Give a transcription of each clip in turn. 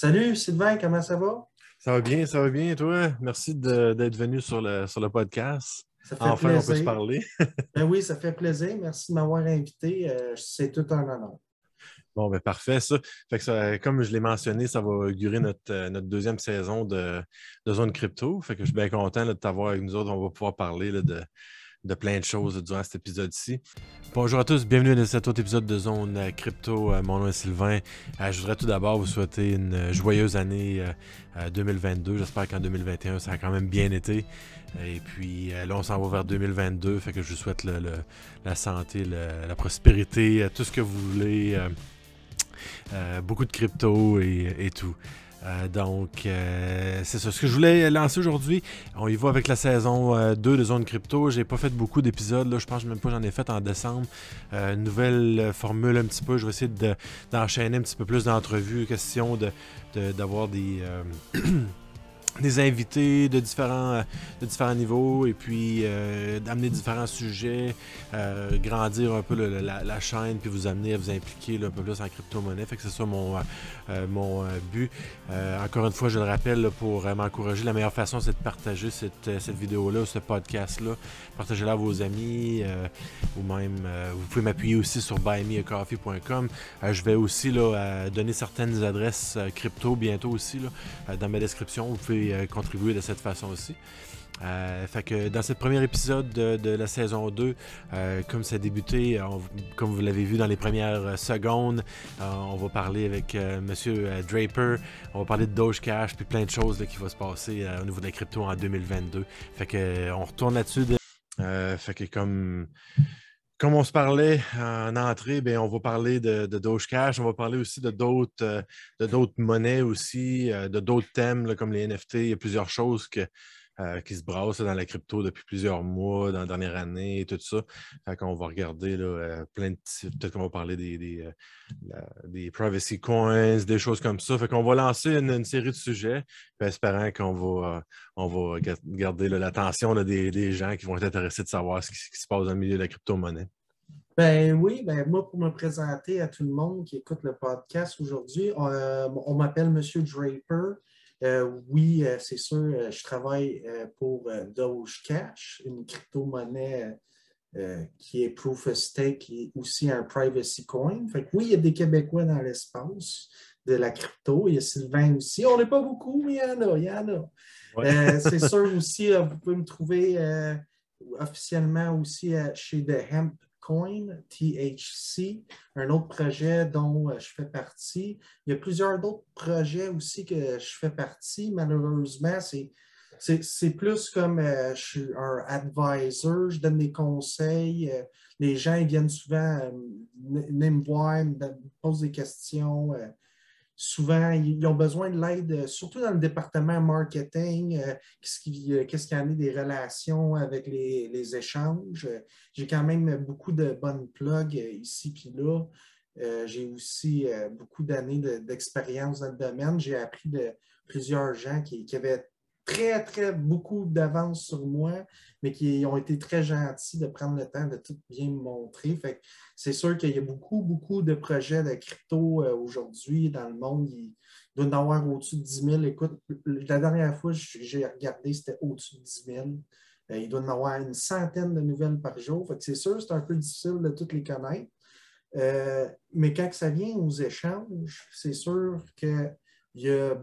Salut Sylvain, comment ça va? Ça va bien, ça va bien, toi? Merci d'être venu sur le, sur le podcast. Ça fait enfin, plaisir. on peut se parler. ben oui, ça fait plaisir. Merci de m'avoir invité. Euh, C'est tout un honneur. Bon, ben parfait, ça. Fait que ça, comme je l'ai mentionné, ça va augurer notre, euh, notre deuxième saison de, de Zone Crypto. Fait que je suis bien content là, de t'avoir avec nous autres. On va pouvoir parler là, de, de plein de choses durant cet épisode-ci. Bonjour à tous, bienvenue dans cet autre épisode de Zone euh, Crypto. Euh, Mon nom est Sylvain. Euh, Je voudrais tout d'abord vous souhaiter une joyeuse année euh, euh, 2022. J'espère qu'en 2021, ça a quand même bien été. Et puis là, on s'en va vers 2022. Fait que je vous souhaite le- la santé, la prospérité, tout ce que vous voulez. beaucoup de crypto et tout. Euh, donc, euh, c'est ça. Ce que je voulais lancer aujourd'hui, on y va avec la saison euh, 2 de Zone Crypto. J'ai pas fait beaucoup d'épisodes. Là, je pense même pas j'en ai fait en décembre. Euh, nouvelle euh, formule un petit peu. Je vais essayer de- d'enchaîner un petit peu plus d'entrevues, question de d'avoir des, euh, des invités de différents, euh, de différents niveaux et puis euh, d'amener différents sujets, euh, grandir un peu la, chaîne puis vous amener à vous impliquer un peu plus en crypto-monnaie. Fait que c'est ça mon, euh, mon but. Encore une fois, je le rappelle, pour m'encourager, la meilleure façon, c'est de partager cette, cette vidéo-là, ce podcast-là. Partagez-la à vos amis ou même, vous pouvez m'appuyer aussi sur buymeacoffee.com. Je vais aussi là, donner certaines adresses crypto bientôt aussi là, dans ma description. Vous pouvez euh, contribuer de cette façon aussi. Euh, fait que dans ce premier épisode de, la saison 2, euh, comme ça a débuté, comme vous l'avez vu dans les premières secondes, on va parler avec Monsieur Draper, on va parler de Doge Cash, puis plein de choses là, qui vont se passer au niveau de la crypto en 2022. Fait que on retourne là-dessus. de- fait que comme comme on se parlait en entrée, ben, on va parler de, de Doge Cash, on va parler aussi de d'autres euh, de monnaies aussi, euh, de d'autres thèmes comme les NFT. Il y a plusieurs choses que, euh, qui se brassent là, dans la crypto depuis plusieurs mois, dans la dernière année et tout ça. Fait qu'on va regarder là, euh, plein de petits- Peut-être qu'on va parler des, euh, des privacy coins, des choses comme ça. Fait qu'on va lancer une, série de sujets, puis espérant qu'on va, on va ga- garder l'attention des, des gens qui vont être intéressés de savoir ce qui, se passe dans le milieu de la crypto-monnaie. Ben oui, ben moi, pour me présenter à tout le monde qui écoute le podcast aujourd'hui, euh, on m'appelle Monsieur Draper. Euh, oui, euh, c'est sûr, euh, je travaille pour euh, Doge Cash, une crypto-monnaie euh, qui est proof of stake et aussi un privacy coin. Fait que oui, il y a des Québécois dans l'espace de la crypto. Il y a Sylvain aussi. On n'est pas beaucoup, mais il y en a, il y en a. Ouais. Euh, c'est sûr aussi, vous pouvez me trouver euh, officiellement aussi chez The Hemp THC, un autre projet dont euh, je fais partie. Il y a plusieurs d'autres projets aussi que je fais partie. Malheureusement, c'est c'est plus comme euh, je suis un advisor, je donne des conseils. euh, les gens viennent souvent me voir, me me posent des questions. Souvent, ils ont besoin de l'aide, euh, surtout dans le département marketing, euh, qu'est-ce qui- euh, qu'est-ce des relations avec les, échanges. Euh, J'ai quand même beaucoup de bonnes plugs ici puis là. J'ai aussi beaucoup d'années de- d'expérience dans le domaine. J'ai appris de plusieurs gens qui avaient très, très beaucoup d'avance sur moi, mais qui ont été très gentils de prendre le temps de tout bien me montrer. Fait c'est sûr qu'il y a beaucoup, beaucoup de projets de crypto euh, aujourd'hui dans le monde. Il doit en avoir au-dessus de 10 000. Écoute, la dernière fois que j'ai regardé, c'était au-dessus de 10 000. Euh, il doit en avoir une centaine de nouvelles par jour. Fait c'est sûr, c'est un peu difficile de toutes les connaître. Euh, mais quand ça vient aux échanges, c'est sûr qu'il y a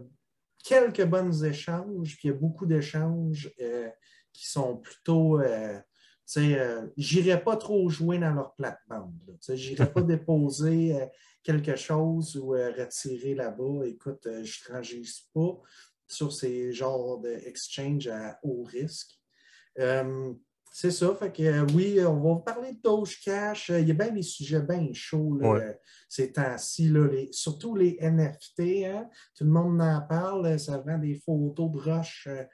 quelques bons échanges, puis il y a beaucoup d'échanges euh, qui sont plutôt. Euh, tu sais, euh, j'irai pas trop jouer dans leur plate-bande. là. Tu sais, J'irai pas déposer euh, quelque chose ou euh, retirer là-bas. Écoute, je ne frangise pas sur ces genres d'exchange à haut risque. C'est ça. Fait que euh, oui, on va vous parler de Doge Cash. Euh, Il y a bien des sujets bien chauds là, Ouais. euh, ces temps-ci, les- surtout les NFT. hein. Tout le monde en parle. euh, Ça vend des photos de roches euh,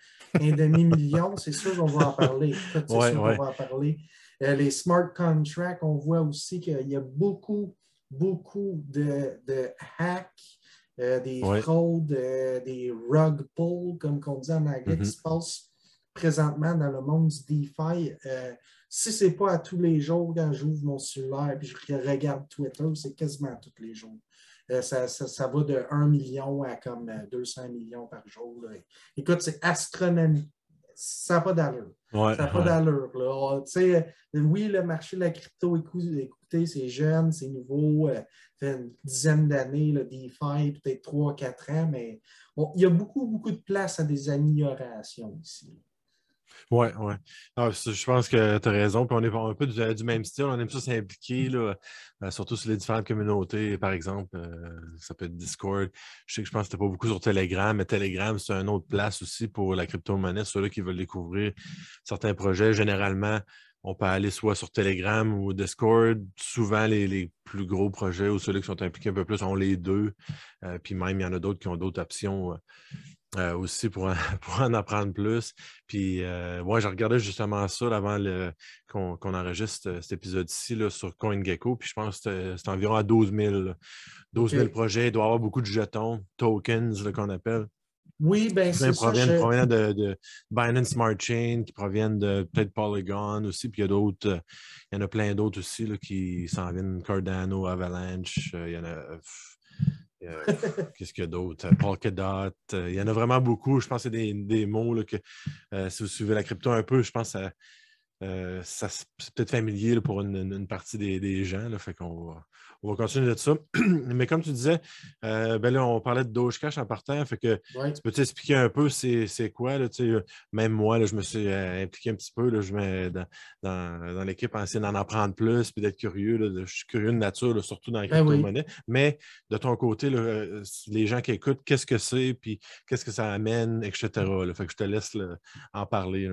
un demi-million. C'est sûr qu'on va en parler. C'est Ouais, sûr ouais. qu'on va en parler. Euh, les smart contracts, on voit aussi qu'il y a beaucoup, beaucoup de, de hacks, euh, des fraudes, euh, des rug pulls, comme on dit en anglais, qui Mhm. se passent présentement dans le monde du DeFi. Euh, si ce n'est pas à tous les jours quand j'ouvre mon cellulaire et je regarde Twitter, c'est quasiment tous les jours. ça, ça, va de 1 million à comme 200 millions par jour. Écoute, c'est astronomique. Ça n'a pas d'allure. ça n'a pas d'allure. oui, le marché de la crypto, écoutez, c'est jeune, c'est nouveau, ça fait une dizaine d'années, DeFi, peut-être 3-4 ans, mais il y a beaucoup, beaucoup de place à des améliorations ici. Oui, oui. Je pense que tu as raison. Puis on est un peu du, même style. On aime ça s'impliquer, là, euh, surtout sur les différentes communautés. Par exemple, euh, ça peut être Discord. Je sais que je pense que tu pas beaucoup sur Telegram, mais Telegram, c'est une autre place aussi pour la crypto-monnaie. Ceux-là qui veulent découvrir certains projets, généralement, on peut aller soit sur Telegram ou Discord. Souvent, les, plus gros projets ou ceux qui sont impliqués un peu plus ont les deux. Euh, puis même, il y en a d'autres qui ont d'autres options aussi pour en, pour en, apprendre plus. Puis, euh, moi, je regardais justement ça avant qu'on enregistre euh, cet épisode-ci sur CoinGecko. Puis, je pense que c'est environ à 12 000, 12 projets. Il doit y avoir beaucoup de jetons, tokens qu'on appelle. Oui, bien c'est ça. Proviennent, proviennent de, de, Binance Smart Chain, qui proviennent de peut-être Polygon aussi. Puis, il y a d'autres, il y en a plein d'autres aussi là, qui s'en viennent. Cardano, Avalanche, il y en a euh, qu'est-ce qu'il y a d'autre? Polkadot. Euh, il y en a vraiment beaucoup. Je pense que c'est des, mots que euh, si vous suivez la crypto un peu, je pense que ça, c'est peut-être familier pour une, partie des, des gens. Là, fait qu'on on va continuer de ça. Mais comme tu disais, euh, ben là, on parlait de Dogecash en partant. Fait que tu peux t'expliquer un peu c'est quoi? Là, même moi, là, je me suis euh, impliqué un petit peu. Là, je mets dans, dans, l'équipe en essayant d'en apprendre plus puis d'être curieux. Là, je suis curieux de nature, surtout dans la ben crypto-monnaie. Mais de ton côté, euh, les gens qui écoutent, qu'est-ce que c'est, puis qu'est-ce que ça amène, etc. Fait que je te laisse en parler.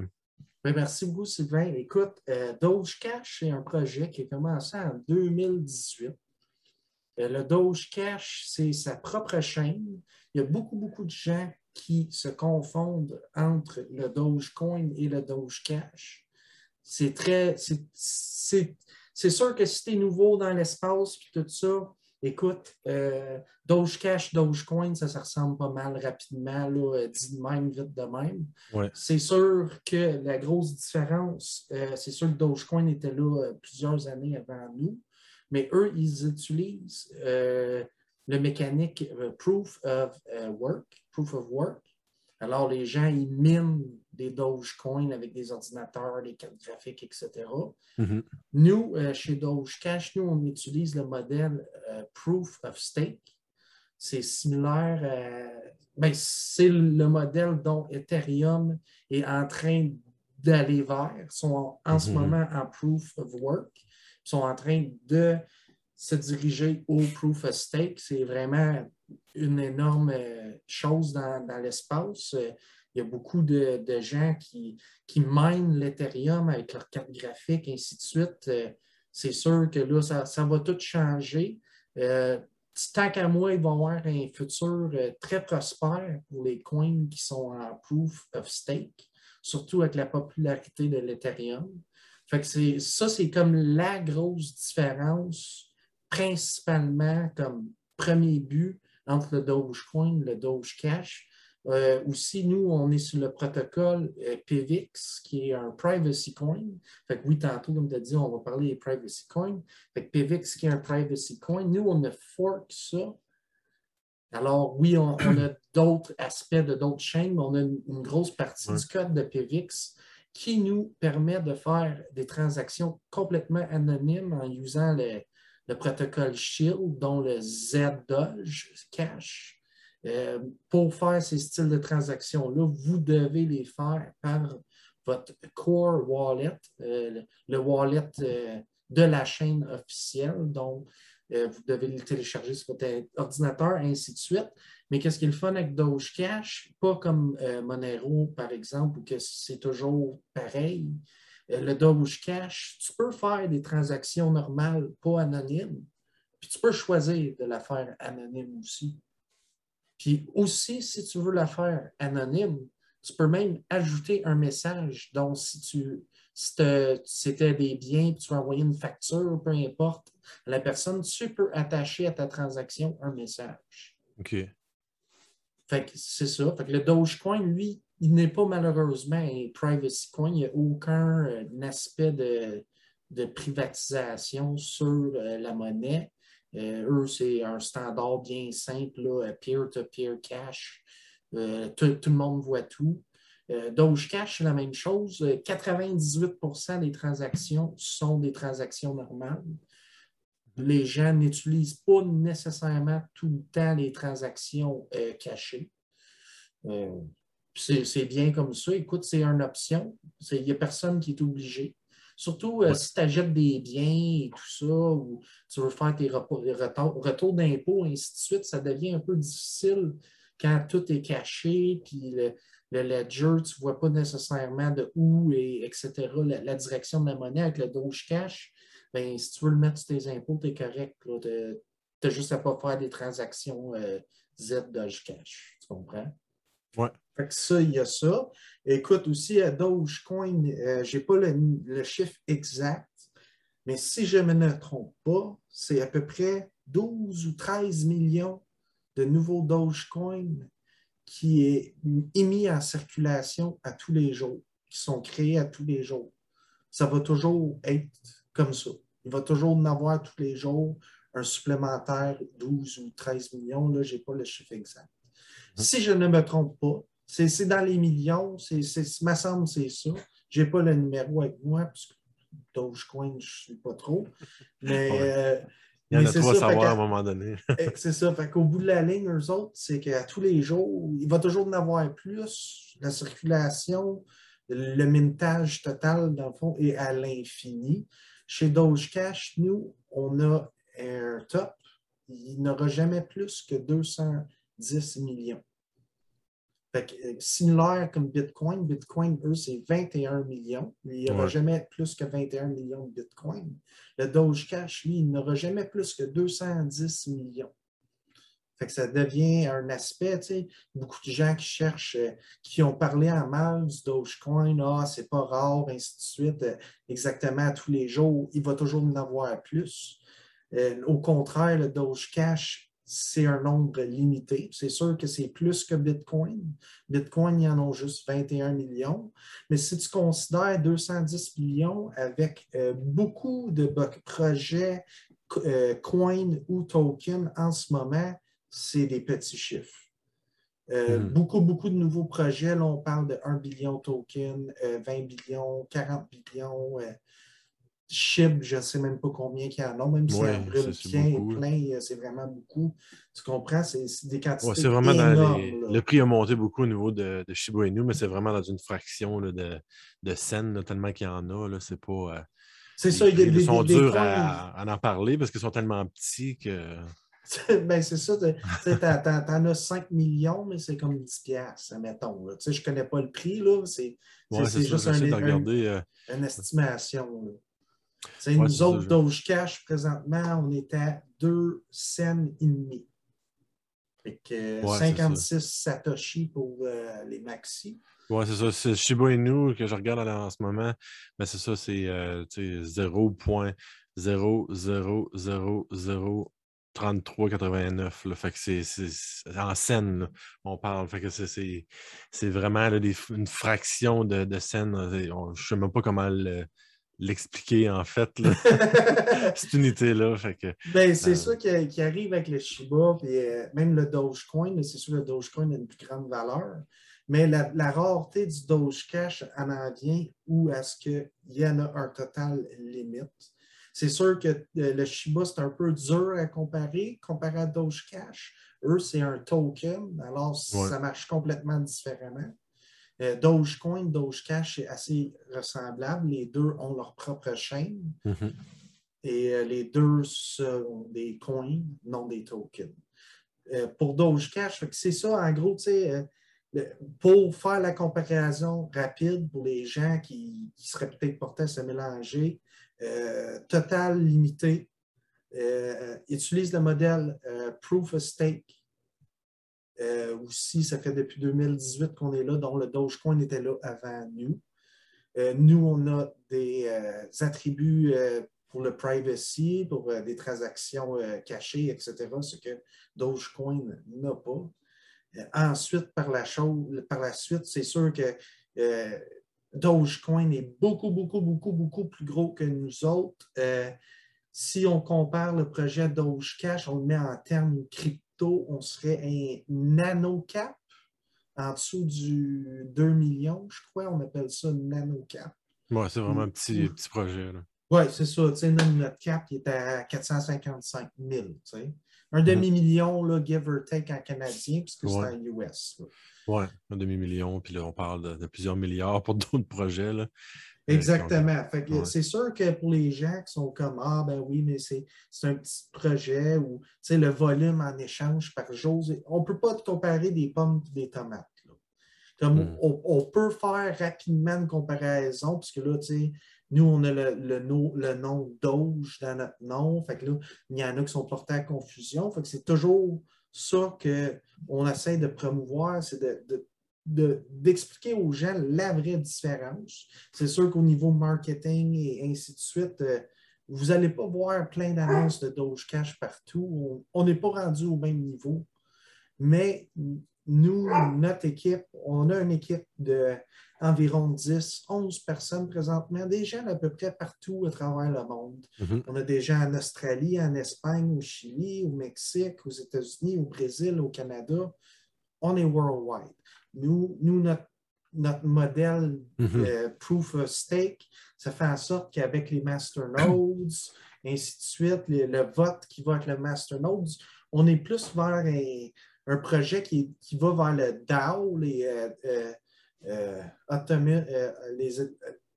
Ben, merci beaucoup, Sylvain. Écoute, Dogecash, c'est un projet qui a commencé en 2018. Euh, le Doge Cash, c'est sa propre chaîne. Il y a beaucoup, beaucoup de gens qui se confondent entre le Dogecoin et le Doge Cash. C'est très. C'est sûr que si tu es nouveau dans l'espace et tout ça, écoute, euh, Doge Cash, Dogecoin, ça, ça ressemble pas mal rapidement, là, euh, dit de même, vite de même. C'est sûr que la grosse différence, euh, c'est sûr que Dogecoin était là plusieurs années avant nous mais eux, ils utilisent euh, le mécanique euh, proof of euh, work, proof of work. Alors, les gens, ils minent des Dogecoin avec des ordinateurs, des cartes graphiques, etc. Mm-hmm. Nous, chez Dogecash, nous, on utilise le modèle proof of stake. C'est similaire à. Ben, c'est le modèle dont Ethereum est en train d'aller vers. Ils sont en, ce mm-hmm. moment en proof of work sont en train de se diriger au proof of stake. C'est vraiment une énorme euh, chose dans, l'espace. Il y a beaucoup de, gens qui, qui minent l'Ethereum avec leur carte graphique, ainsi de suite. Euh, c'est sûr que là, ça, va tout changer. Euh, tant qu'à moi, il va y avoir un futur très prospère pour les coins qui sont en proof of stake, surtout avec la popularité de l'Ethereum. Fait que ça, c'est comme la grosse différence, principalement comme premier but entre le Dogecoin et le Dogecash. Euh, aussi, nous, on est sur le protocole euh, PVX, qui est un privacy coin. Fait que oui, tantôt, comme tu as dit, on va parler des privacy coins. Fait que PVX, qui est un privacy coin, nous, on a fork ça. Alors, oui, on, a d'autres aspects de d'autres chaînes, mais on a une, grosse partie du code de PVX qui nous permet de faire des transactions complètement anonymes en usant le, protocole Shield, dont le ZDoge Cash. Euh, pour faire ces styles de transactions-là, vous devez les faire par votre core wallet, euh, le wallet euh, de la chaîne officielle. Donc, vous devez le télécharger sur votre ordinateur, ainsi de suite. Mais qu'est-ce qui est le fun avec Doge Cash? Pas comme euh, Monero, par exemple, où que c'est toujours pareil. Euh, le Doge Cash, tu peux faire des transactions normales, pas anonymes, puis tu peux choisir de la faire anonyme aussi. Puis aussi, si tu veux la faire anonyme, tu peux même ajouter un message. Donc, si tu c'était des biens, tu veux envoyer une facture, peu importe, la personne, tu peux attacher à ta transaction un message. OK. Fait que c'est ça. Fait que le Dogecoin, lui, il n'est pas malheureusement un privacy coin. Il n'y a aucun euh, aspect de, privatisation sur euh, la monnaie. eux, c'est un standard bien simple, peer-to-peer cash. tout, le monde voit tout. Doge Cash, c'est la même chose. 98% des transactions sont des transactions normales. Les gens n'utilisent pas nécessairement tout le temps les transactions cachées. c'est bien comme ça. Écoute, c'est une option. Il n'y a personne qui est obligé. Surtout euh, si tu achètes des biens et tout ça, ou tu veux faire tes retours, d'impôts, et ainsi de suite, ça devient un peu difficile quand tout est caché, puis le, ledger, tu ne vois pas nécessairement de où, et etc., la, direction de la monnaie avec le Doge Cash. Bien, si tu veux le mettre sur tes impôts, tu es correct. Tu n'as juste à pas faire des transactions euh, Z Doge Cash. Tu comprends? Oui. Fait que ça, il y a ça. Écoute, aussi à Dogecoin, euh, je n'ai pas le, chiffre exact, mais si je ne me trompe pas, c'est à peu près 12 ou 13 millions de nouveaux Dogecoin qui est émis en circulation à tous les jours, qui sont créés à tous les jours. Ça va toujours être comme ça. Il va toujours en avoir tous les jours un supplémentaire 12 ou 13 millions. Là, je n'ai pas le chiffre exact. Mmh. Si je ne me trompe pas, c'est dans les millions, c'est, me semble c'est ça. Je n'ai pas le numéro avec moi, parce que Dogecoin, je ne suis pas trop. Mais, euh, Il y en a trop à savoir à un moment donné. Eh, c'est ça. Fait qu'au bout de la ligne, eux autres, c'est qu'à tous les jours, il va toujours en avoir plus. La circulation, le mintage total, dans le fond, est à l'infini. Chez Dogecash, nous, on a un top. Il n'aura jamais plus que 210 millions. Fait euh, similaire comme Bitcoin, Bitcoin, eux, c'est 21 millions. Il n'y aura jamais plus que 21 millions de Bitcoin. Le Doge Cash, lui, il n'aura jamais plus que 210 millions. Fait que ça devient un aspect, tu sais, beaucoup de gens qui cherchent, euh, qui ont parlé en mal du Dogecoin, ah, c'est pas rare, ainsi de suite, euh, exactement tous les jours, il va toujours en avoir plus. au contraire, le Doge Cash, c'est un nombre limité. C'est sûr que c'est plus que Bitcoin. Bitcoin, il y en a juste 21 millions. Mais si tu considères 210 millions avec euh, beaucoup de projets euh, coin ou token en ce moment, c'est des petits chiffres. Euh, hmm. Beaucoup, beaucoup de nouveaux projets. Là, on parle de 1 billion token, 20 billions, 40 billions. Chib, je ne sais même pas combien il y en a, même si un brûle plein, euh, c'est vraiment beaucoup. Tu comprends? C'est des quantités. c'est vraiment dans Le prix a monté beaucoup au niveau de, de Shiba Inu, mais c'est vraiment dans une fraction de, de scènes, tellement qu'il y en a. C'est pas. Euh, c'est ça, il y a des. Ils sont durs à, en parler parce qu'ils sont tellement petits que. ben, c'est ça. Tu en as 5 millions, mais c'est comme 10 piastres, admettons. Je ne connais pas le prix. C'est juste un, euh, une estimation. C'est nous autres, Doge Cash, présentement, on est à 2 cents et demi. Fait que 56 Satoshi pour euh, les maxi. Oui, c'est ça. C'est Shiba Inu que je regarde en ce moment. Mais c'est ça, c'est euh, 0.0003389. Fait que c'est en scène, on parle. Fait que c'est vraiment une fraction de, de scène. Je ne sais même pas comment le l'expliquer en fait, cette unité-là. Ben, c'est euh, ça qui, arrive avec le Shiba, puis euh, même le Dogecoin, c'est sûr que le Dogecoin a une plus grande valeur. Mais la, rareté du Doge Cash en en vient où est-ce qu'il y en a un total limite. C'est sûr que euh, le Shiba, c'est un peu dur à comparer, comparé à Doge Cash. Eux, c'est un token, alors ça marche complètement différemment. Euh, Dogecoin, Dogecash, c'est assez ressemblable. Les deux ont leur propre chaîne. Mm-hmm. Et euh, les deux sont des coins, non des tokens. Euh, pour Dogecash, c'est ça, en gros, pour faire la comparaison rapide pour les gens qui, seraient peut-être portés à se mélanger, total limité, utilise le modèle Proof of Stake euh, aussi, ça fait depuis 2018 qu'on est là, dont le Dogecoin était là avant nous. Euh, nous, on a des euh, attributs pour le privacy, pour des transactions cachées, etc., ce que Dogecoin n'a pas. ensuite, par la, suite, c'est sûr que Dogecoin est beaucoup, beaucoup, beaucoup, beaucoup plus gros que nous autres si on compare le projet Dogecash, on le met en termes crypto, on serait un nanocap en dessous du 2 millions, je crois. On appelle ça nanocap. Oui, c'est vraiment un petit, petit projet. Oui, c'est ça. notre cap il est à 455 000. Un mhm. demi-million, là, give or take en canadien, puisque c'est en US. Oui, un demi-million, puis là, on parle de, plusieurs milliards pour d'autres projets. Là. Euh, Exactement. C'est sûr que pour les gens qui sont comme Ah, ben oui, mais c'est un petit projet ou le volume en échange par jour, on ne peut pas comparer des pommes et des tomates. Comme hmm. on, peut faire rapidement une comparaison, puisque là, nous, on a le, le, le, nom Doge dans notre nom. Fait que là, il y en a qui sont portés à confusion. Fait que c'est toujours ça qu'on essaie de promouvoir, c'est de d'expliquer aux gens la vraie différence. C'est sûr qu'au niveau marketing et ainsi de suite, euh, vous n'allez pas voir plein d'annonces de Doge Cash partout. On n'est pas rendu au même niveau. Mais nous, notre équipe, on a une équipe d'environ 10, 11 personnes présentement, des gens à peu près partout à travers le monde. Mm-hmm. On a des gens en Australie, en Espagne, au Chili, au Mexique, aux États-Unis, au Brésil, au Canada. On est worldwide. Nous, notre, modèle mm Proof of Stake, ça fait en sorte qu'avec les masternodes, ainsi de suite, le vote qui va avec le masternodes, on est plus vers un, projet qui, va vers le DAO, les, euh, euh, euh,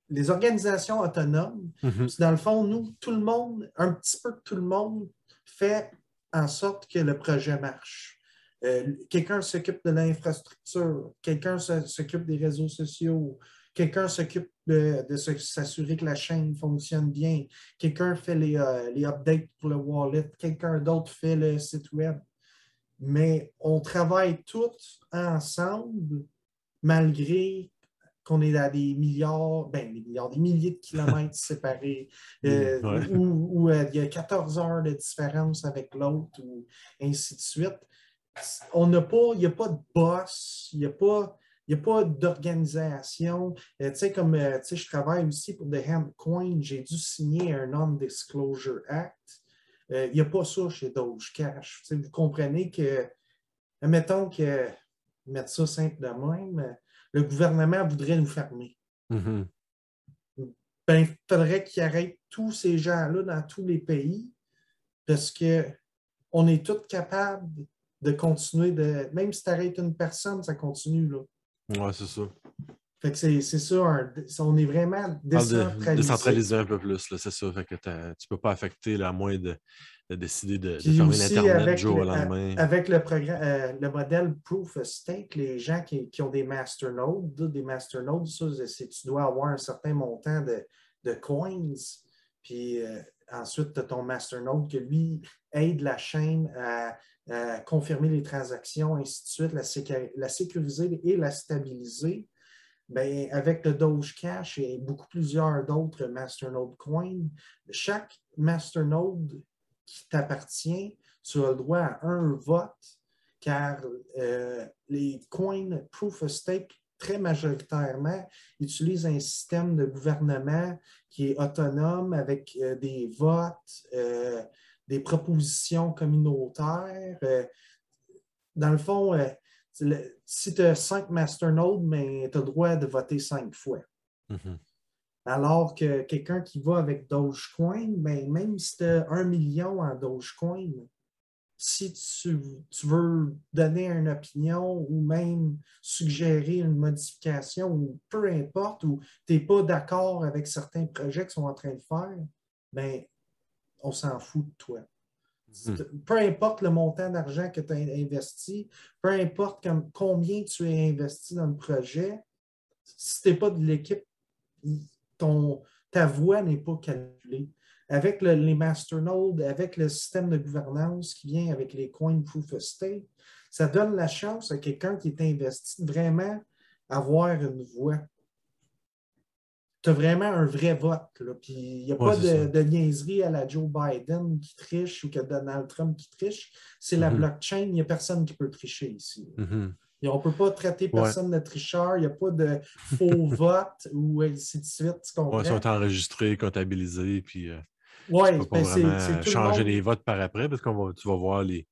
les, organisations autonomes. Mm-hmm. Dans le fond, nous, tout le monde, un petit peu tout le monde fait en sorte que le projet marche. Euh, quelqu'un s'occupe de l'infrastructure, quelqu'un s'occupe des réseaux sociaux, quelqu'un s'occupe de, s'assurer que la chaîne fonctionne bien, quelqu'un fait les, euh, les, updates pour le wallet, quelqu'un d'autre fait le site web. Mais on travaille tous ensemble malgré qu'on est à des milliards, ben des milliards, des milliers de kilomètres séparés, euh, où, il y a 14 heures de différence avec l'autre, ou ainsi de suite on n'a pas, il n'y a pas de boss, il n'y a pas, a pas d'organisation. Euh, tu sais, comme euh, je travaille aussi pour The Coin, j'ai dû signer un Non-Disclosure Act. Euh, il n'y a pas ça chez Dogecash. vous comprenez que, mettons que, mettre ça simple de même, le gouvernement voudrait nous fermer. Mm-hmm. Ben, il faudrait qu'il arrête tous ces gens-là dans tous les pays parce qu'on est tous capables de continuer de. Même si tu arrêtes une personne, ça continue. Là. Ouais, c'est ça. Fait que c'est, ça, on est vraiment décentralisé. décentralisé un peu plus, c'est ça. Fait que tu ne peux pas affecter la moins de, décider de, fermer l'Internet du jour au lendemain. Avec le, programme, euh, le modèle Proof of Stake, les gens qui, ont des masternodes, des masternodes, ça, c'est tu dois avoir un certain montant de, de coins. Puis euh, ensuite, tu as ton masternode qui, lui, aide la chaîne à euh, confirmer les transactions, ainsi de suite, la, sécuriser et la stabiliser. Bien, avec le Doge Cash et beaucoup plusieurs d'autres Masternode Coins, chaque Masternode qui t'appartient, tu as le droit à un vote, car euh, les coins Proof of Stake, très majoritairement, utilisent un système de gouvernement qui est autonome avec euh, des votes des propositions communautaires. Euh, dans le fond, euh, si tu as cinq masternodes, mais tu as le droit de voter cinq fois. Mm-hmm. Alors que quelqu'un qui va avec Dogecoin, ben, même si tu as un million en Dogecoin, si tu, veux donner une opinion ou même suggérer une modification ou peu importe, ou tu n'es pas d'accord avec certains projets qu'ils sont en train de faire, ben, on s'en fout de toi. Hmm. Peu importe le montant d'argent que tu as investi, peu importe combien tu as investi dans le projet, si tu n'es pas de l'équipe, ta voix n'est pas calculée. Avec les masternodes, avec le système de gouvernance qui vient avec les coins proof of stake, ça donne la chance à quelqu'un qui est investi de vraiment avoir une voix tu as vraiment un vrai vote. Puis il n'y a pas de, de, niaiserie à la Joe Biden qui triche ou que Donald Trump qui triche. C'est la mm-hmm. blockchain, il n'y a personne qui peut tricher ici. Mm-hmm. Et on ne peut pas traiter personne de tricheur, il n'y a pas de faux vote ou ainsi de suite. ils sont enregistrés, comptabilisés, puis euh, Ouais, tu peux ben, vraiment le changer les votes par après parce qu'on va, tu vas voir les.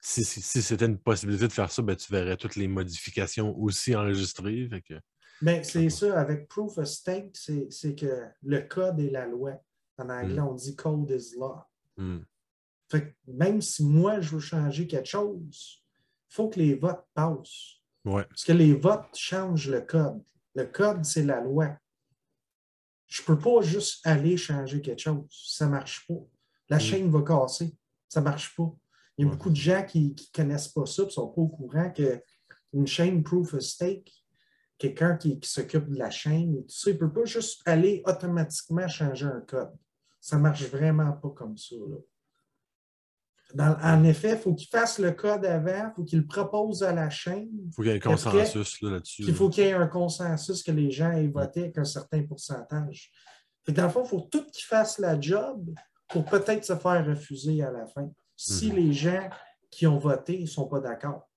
Si, si- si c'était une possibilité de faire ça, ben, tu verrais toutes les modifications aussi enregistrées. Fait que, Ben, c'est ça, avec Proof of Stake, c'est c'est que le code est la loi. En anglais, Mm. on dit code is law. hmm, Fait que même si moi, je veux changer quelque chose, il faut que les votes passent. ouais. Parce que les votes changent le code. Le code, c'est la loi. Je ne peux pas juste aller changer quelque chose. Ça ne marche pas. La Mm. chaîne va casser. Ça ne marche pas. Il y a Ouais. beaucoup de gens qui ne connaissent pas ça et ne sont pas au courant qu'une chaîne proof of stake, quelqu'un qui, qui s'occupe de la chaîne et tout ça, il ne peut pas juste aller automatiquement changer un code. Ça ne marche vraiment pas comme ça. là. Dans- en effet, il faut qu'il fasse le code avant, il faut qu'il le propose à la chaîne. Il faut qu'il y ait un consensus là, là-dessus. Il faut qu'il y ait un consensus que les gens aient voté avec un certain pourcentage. Que dans le fond, il faut tout qu'ils fassent la job pour peut-être se faire refuser à la fin. Si Mhm. les gens qui ont voté ne sont pas d'accord.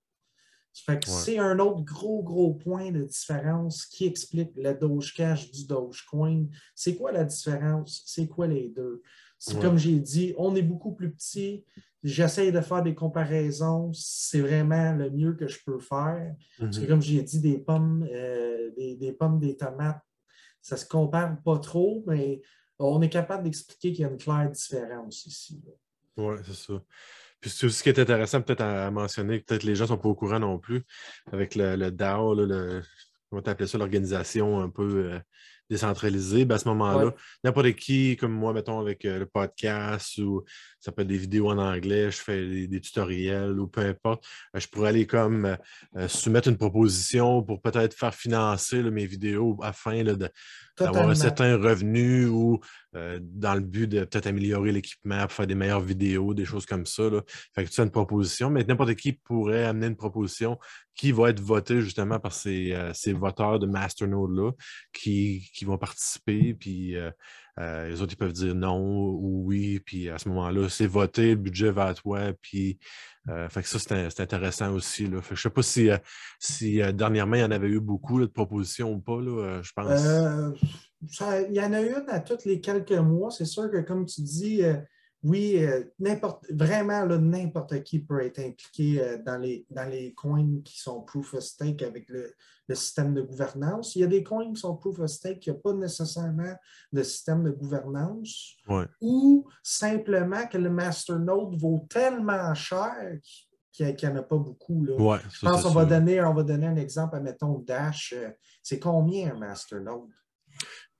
Ouais. c'est un autre gros, gros point de différence qui explique le Dogecash du Dogecoin. C'est quoi la différence? C'est quoi les deux? C'est Ouais. comme j'ai dit, on est beaucoup plus petit. J'essaie de faire des comparaisons. C'est vraiment le mieux que je peux faire. Parce que Mhm. comme j'ai dit, des pommes, euh, des, des pommes, des tomates, ça se compare pas trop, mais on est capable d'expliquer qu'il y a une claire différence ici. Oui, c'est ça. Puis c'est aussi ce qui est intéressant peut-être à, à mentionner, peut-être les gens ne sont pas au courant non plus, avec le, le DAO, là, le, comment tu ça, l'organisation un peu euh, décentralisée, ben, à ce moment-là, Ouais. n'importe qui, comme moi, mettons, avec euh, le podcast ou ça peut être des vidéos en anglais, je fais des, des tutoriels ou peu importe, euh, je pourrais aller comme euh, soumettre une proposition pour peut-être faire financer là, mes vidéos afin là, de, d'avoir un certain revenu ou euh, dans le but de peut-être améliorer l'équipement faire des meilleures vidéos, des choses comme ça. Là. Fait que tu as une proposition, mais n'importe qui pourrait amener une proposition qui va être votée justement par ces, euh, ces voteurs de Masternode-là qui, qui vont participer, puis euh, les autres, ils peuvent dire non ou oui, puis à ce moment-là, c'est voté, le budget va à toi, puis euh, fait que ça, c'est intéressant aussi. Là. Fait que je sais pas si, euh, si dernièrement, il y en avait eu beaucoup de propositions ou pas, là, je pense. Il y en a une à tous les quelques mois. C'est sûr que, comme tu dis, oui, euh, n'importe, vraiment, là, n'importe qui peut être impliqué euh, dans, les, dans les coins qui sont proof of stake avec le, le système de gouvernance. Il y a des coins qui sont proof of stake qui n'ont pas nécessairement de système de gouvernance Ouais. ou simplement que le masternode vaut tellement cher qu'il n'y en a pas beaucoup. Là. Ouais, Je pense qu'on va, donner, on va donner un exemple, admettons, Dash. euh, C'est combien un masternode?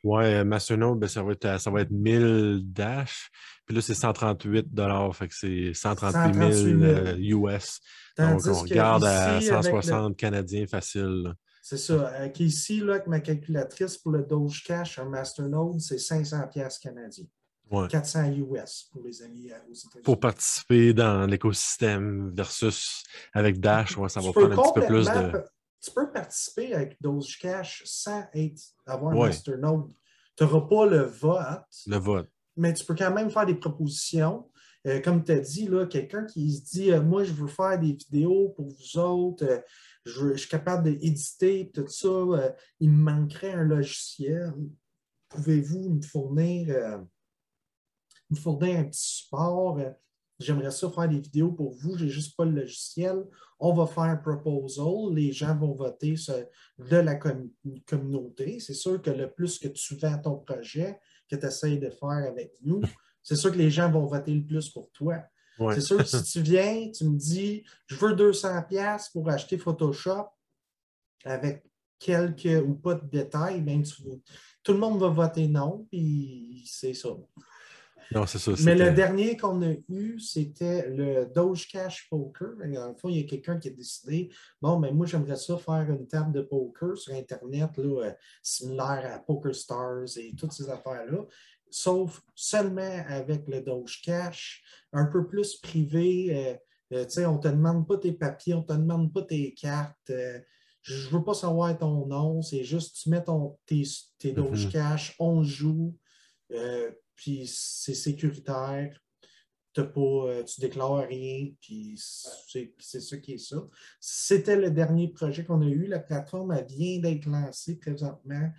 Ouais, Masternode, ben, ça, va être, à- ça va être 1000 Dash. Puis là, c'est 138 Fait que c'est 138 000 euh, US. Donc, on regarde à ici, avec le- 160 Canadiens facile. C'est ça. Qu'ici, là, avec ma calculatrice pour le Doge Cash, un Masternode, c'est 500 pièces canadiens. Ouais. 400 US pour les amis euh, aux États-Unis. Pour participer dans l'écosystème versus avec Dash, ouais, ça va Tu prendre un petit peu plus de. Tu peux participer avec Doge Cash sans être, avoir un Ouais. Masternode. Tu n'auras pas le vote, Le vote. Mais tu peux quand même faire des propositions. Euh, comme tu as dit, quelqu'un qui se dit euh, Moi, je veux faire des vidéos pour vous autres, euh, je, suis capable d'éditer, tout ça, il me manquerait un logiciel. Pouvez-vous me fournir, me fournir un petit support? J'aimerais ça faire des vidéos pour vous, j'ai juste pas le logiciel. On va faire un proposal, les gens vont voter de la com- communauté. C'est sûr que le plus que tu vends ton projet, que tu essaies de faire avec nous, c'est sûr que les gens vont voter le plus pour toi. Ouais. C'est sûr que si tu viens, tu me dis, je veux 200 pièces pour acheter Photoshop avec quelques ou pas de détails, ben tu- tout le monde va voter non, puis c'est ça. Non, c'est ça. Mais le dernier qu'on a eu, c'était le Doge Cash Poker. Dans le fond, il y a quelqu'un qui a décidé bon, ben moi, j'aimerais ça faire une table de poker sur Internet, là, euh, similaire à Poker Stars et toutes ces affaires-là, sauf seulement avec le Doge Cash, un peu plus privé. euh, euh, tu sais, on ne te demande pas tes papiers, on ne te demande pas tes cartes. euh, je ne veux pas savoir ton nom, c'est juste tu mets ton, tes, tes Doge Mhm. Cash, on joue. Puis c'est sécuritaire. T'as Pas, euh, tu déclares rien, puis c'est ça qui est ça. C'était le dernier projet qu'on a eu. La plateforme elle vient d'être lancée présentement.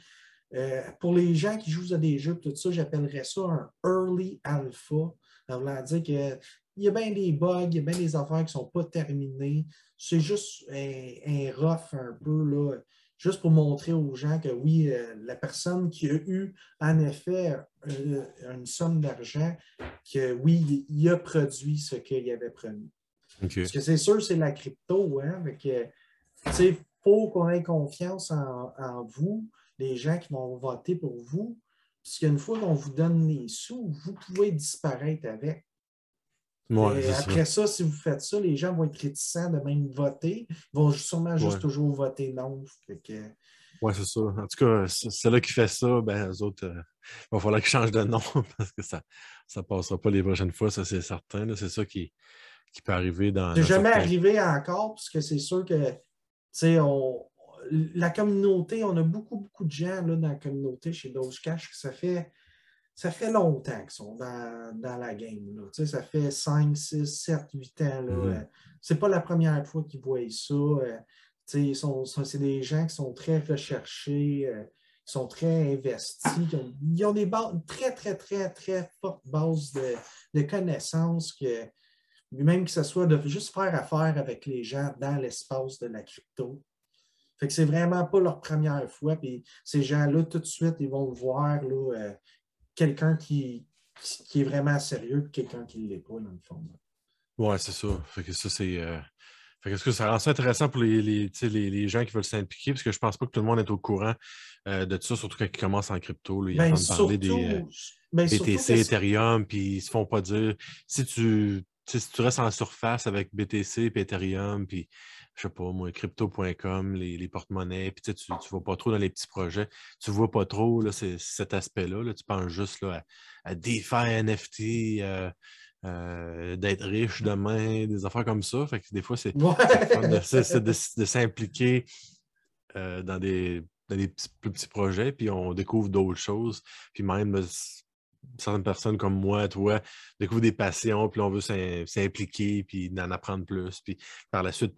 Euh, pour les gens qui jouent à des jeux, tout ça, j'appellerais ça un early alpha. Ça veut dire qu'il y a bien des bugs, il y a bien des affaires qui ne sont pas terminées. C'est juste un, un, rough un peu, là, juste pour montrer aux gens que oui, euh, la personne qui a eu en effet euh, une somme d'argent, que oui, il a produit ce qu'il avait promis. Parce que c'est sûr, c'est la crypto, hein? Il faut qu'on ait confiance en, vous, les gens qui vont voter pour vous. Parce qu'une fois qu'on vous donne les sous, vous pouvez disparaître avec. Après ça. si vous faites ça, les gens vont être réticents de même voter. Ils vont sûrement juste toujours voter non. Oui, c'est ça. En tout cas, c'est là qui fait ça, ben, eux autres, euh, il va falloir qu'ils changent de nom parce que ça ne passera pas les prochaines fois, ça c'est certain. C'est ça qui, qui peut arriver dans. C'est jamais arrivé encore, parce que c'est sûr que on, la communauté, on a beaucoup, beaucoup de gens là, dans la communauté chez Dogecash que ça fait, ça fait longtemps qu'ils sont dans, la game. Là. Ça fait 5, 6, 7, 8 ans. Mm-hmm. C'est pas la première fois qu'ils voient ça. Euh, c'est des gens qui sont très recherchés, euh, qui sont très investis, ils ont, des bases, très, très, très, très fortes bases de, de connaissances que même que ce soit de juste faire affaire avec les gens dans l'espace de la crypto. Fait que c'est vraiment pas leur première fois. Puis ces gens-là, tout de suite, ils vont voir euh, quelqu'un qui, qui est vraiment sérieux et quelqu'un qui ne l'est pas, dans le fond. Oui, c'est ça. Fait que ça, c'est. Euh, fait que, que ça rend ça intéressant pour les, les, les, gens qui veulent s'impliquer, parce que je pense pas que tout le monde est au courant euh, de ça, surtout quand ils commencent en crypto. ils ben, entendent parler des BTC, ben, Ethereum, puis ils se font pas dire si tu si tu restes en surface avec BTC, puis Ethereum, puis je sais pas, moi, crypto.com, les, porte-monnaies, puis tu ne vas pas trop dans les petits projets. Tu ne vois pas trop là, cet aspect-là. Là. Tu penses juste là, à, DeFi, NFT, euh, euh, d'être riche demain, des affaires comme ça. Fait que des fois, c'est de, s'impliquer euh, dans des, des plus petits projets, puis on découvre d'autres choses. Puis même certaines personnes comme moi, toi, découvrent des passions, puis on veut s'impliquer, puis en apprendre plus, puis par la suite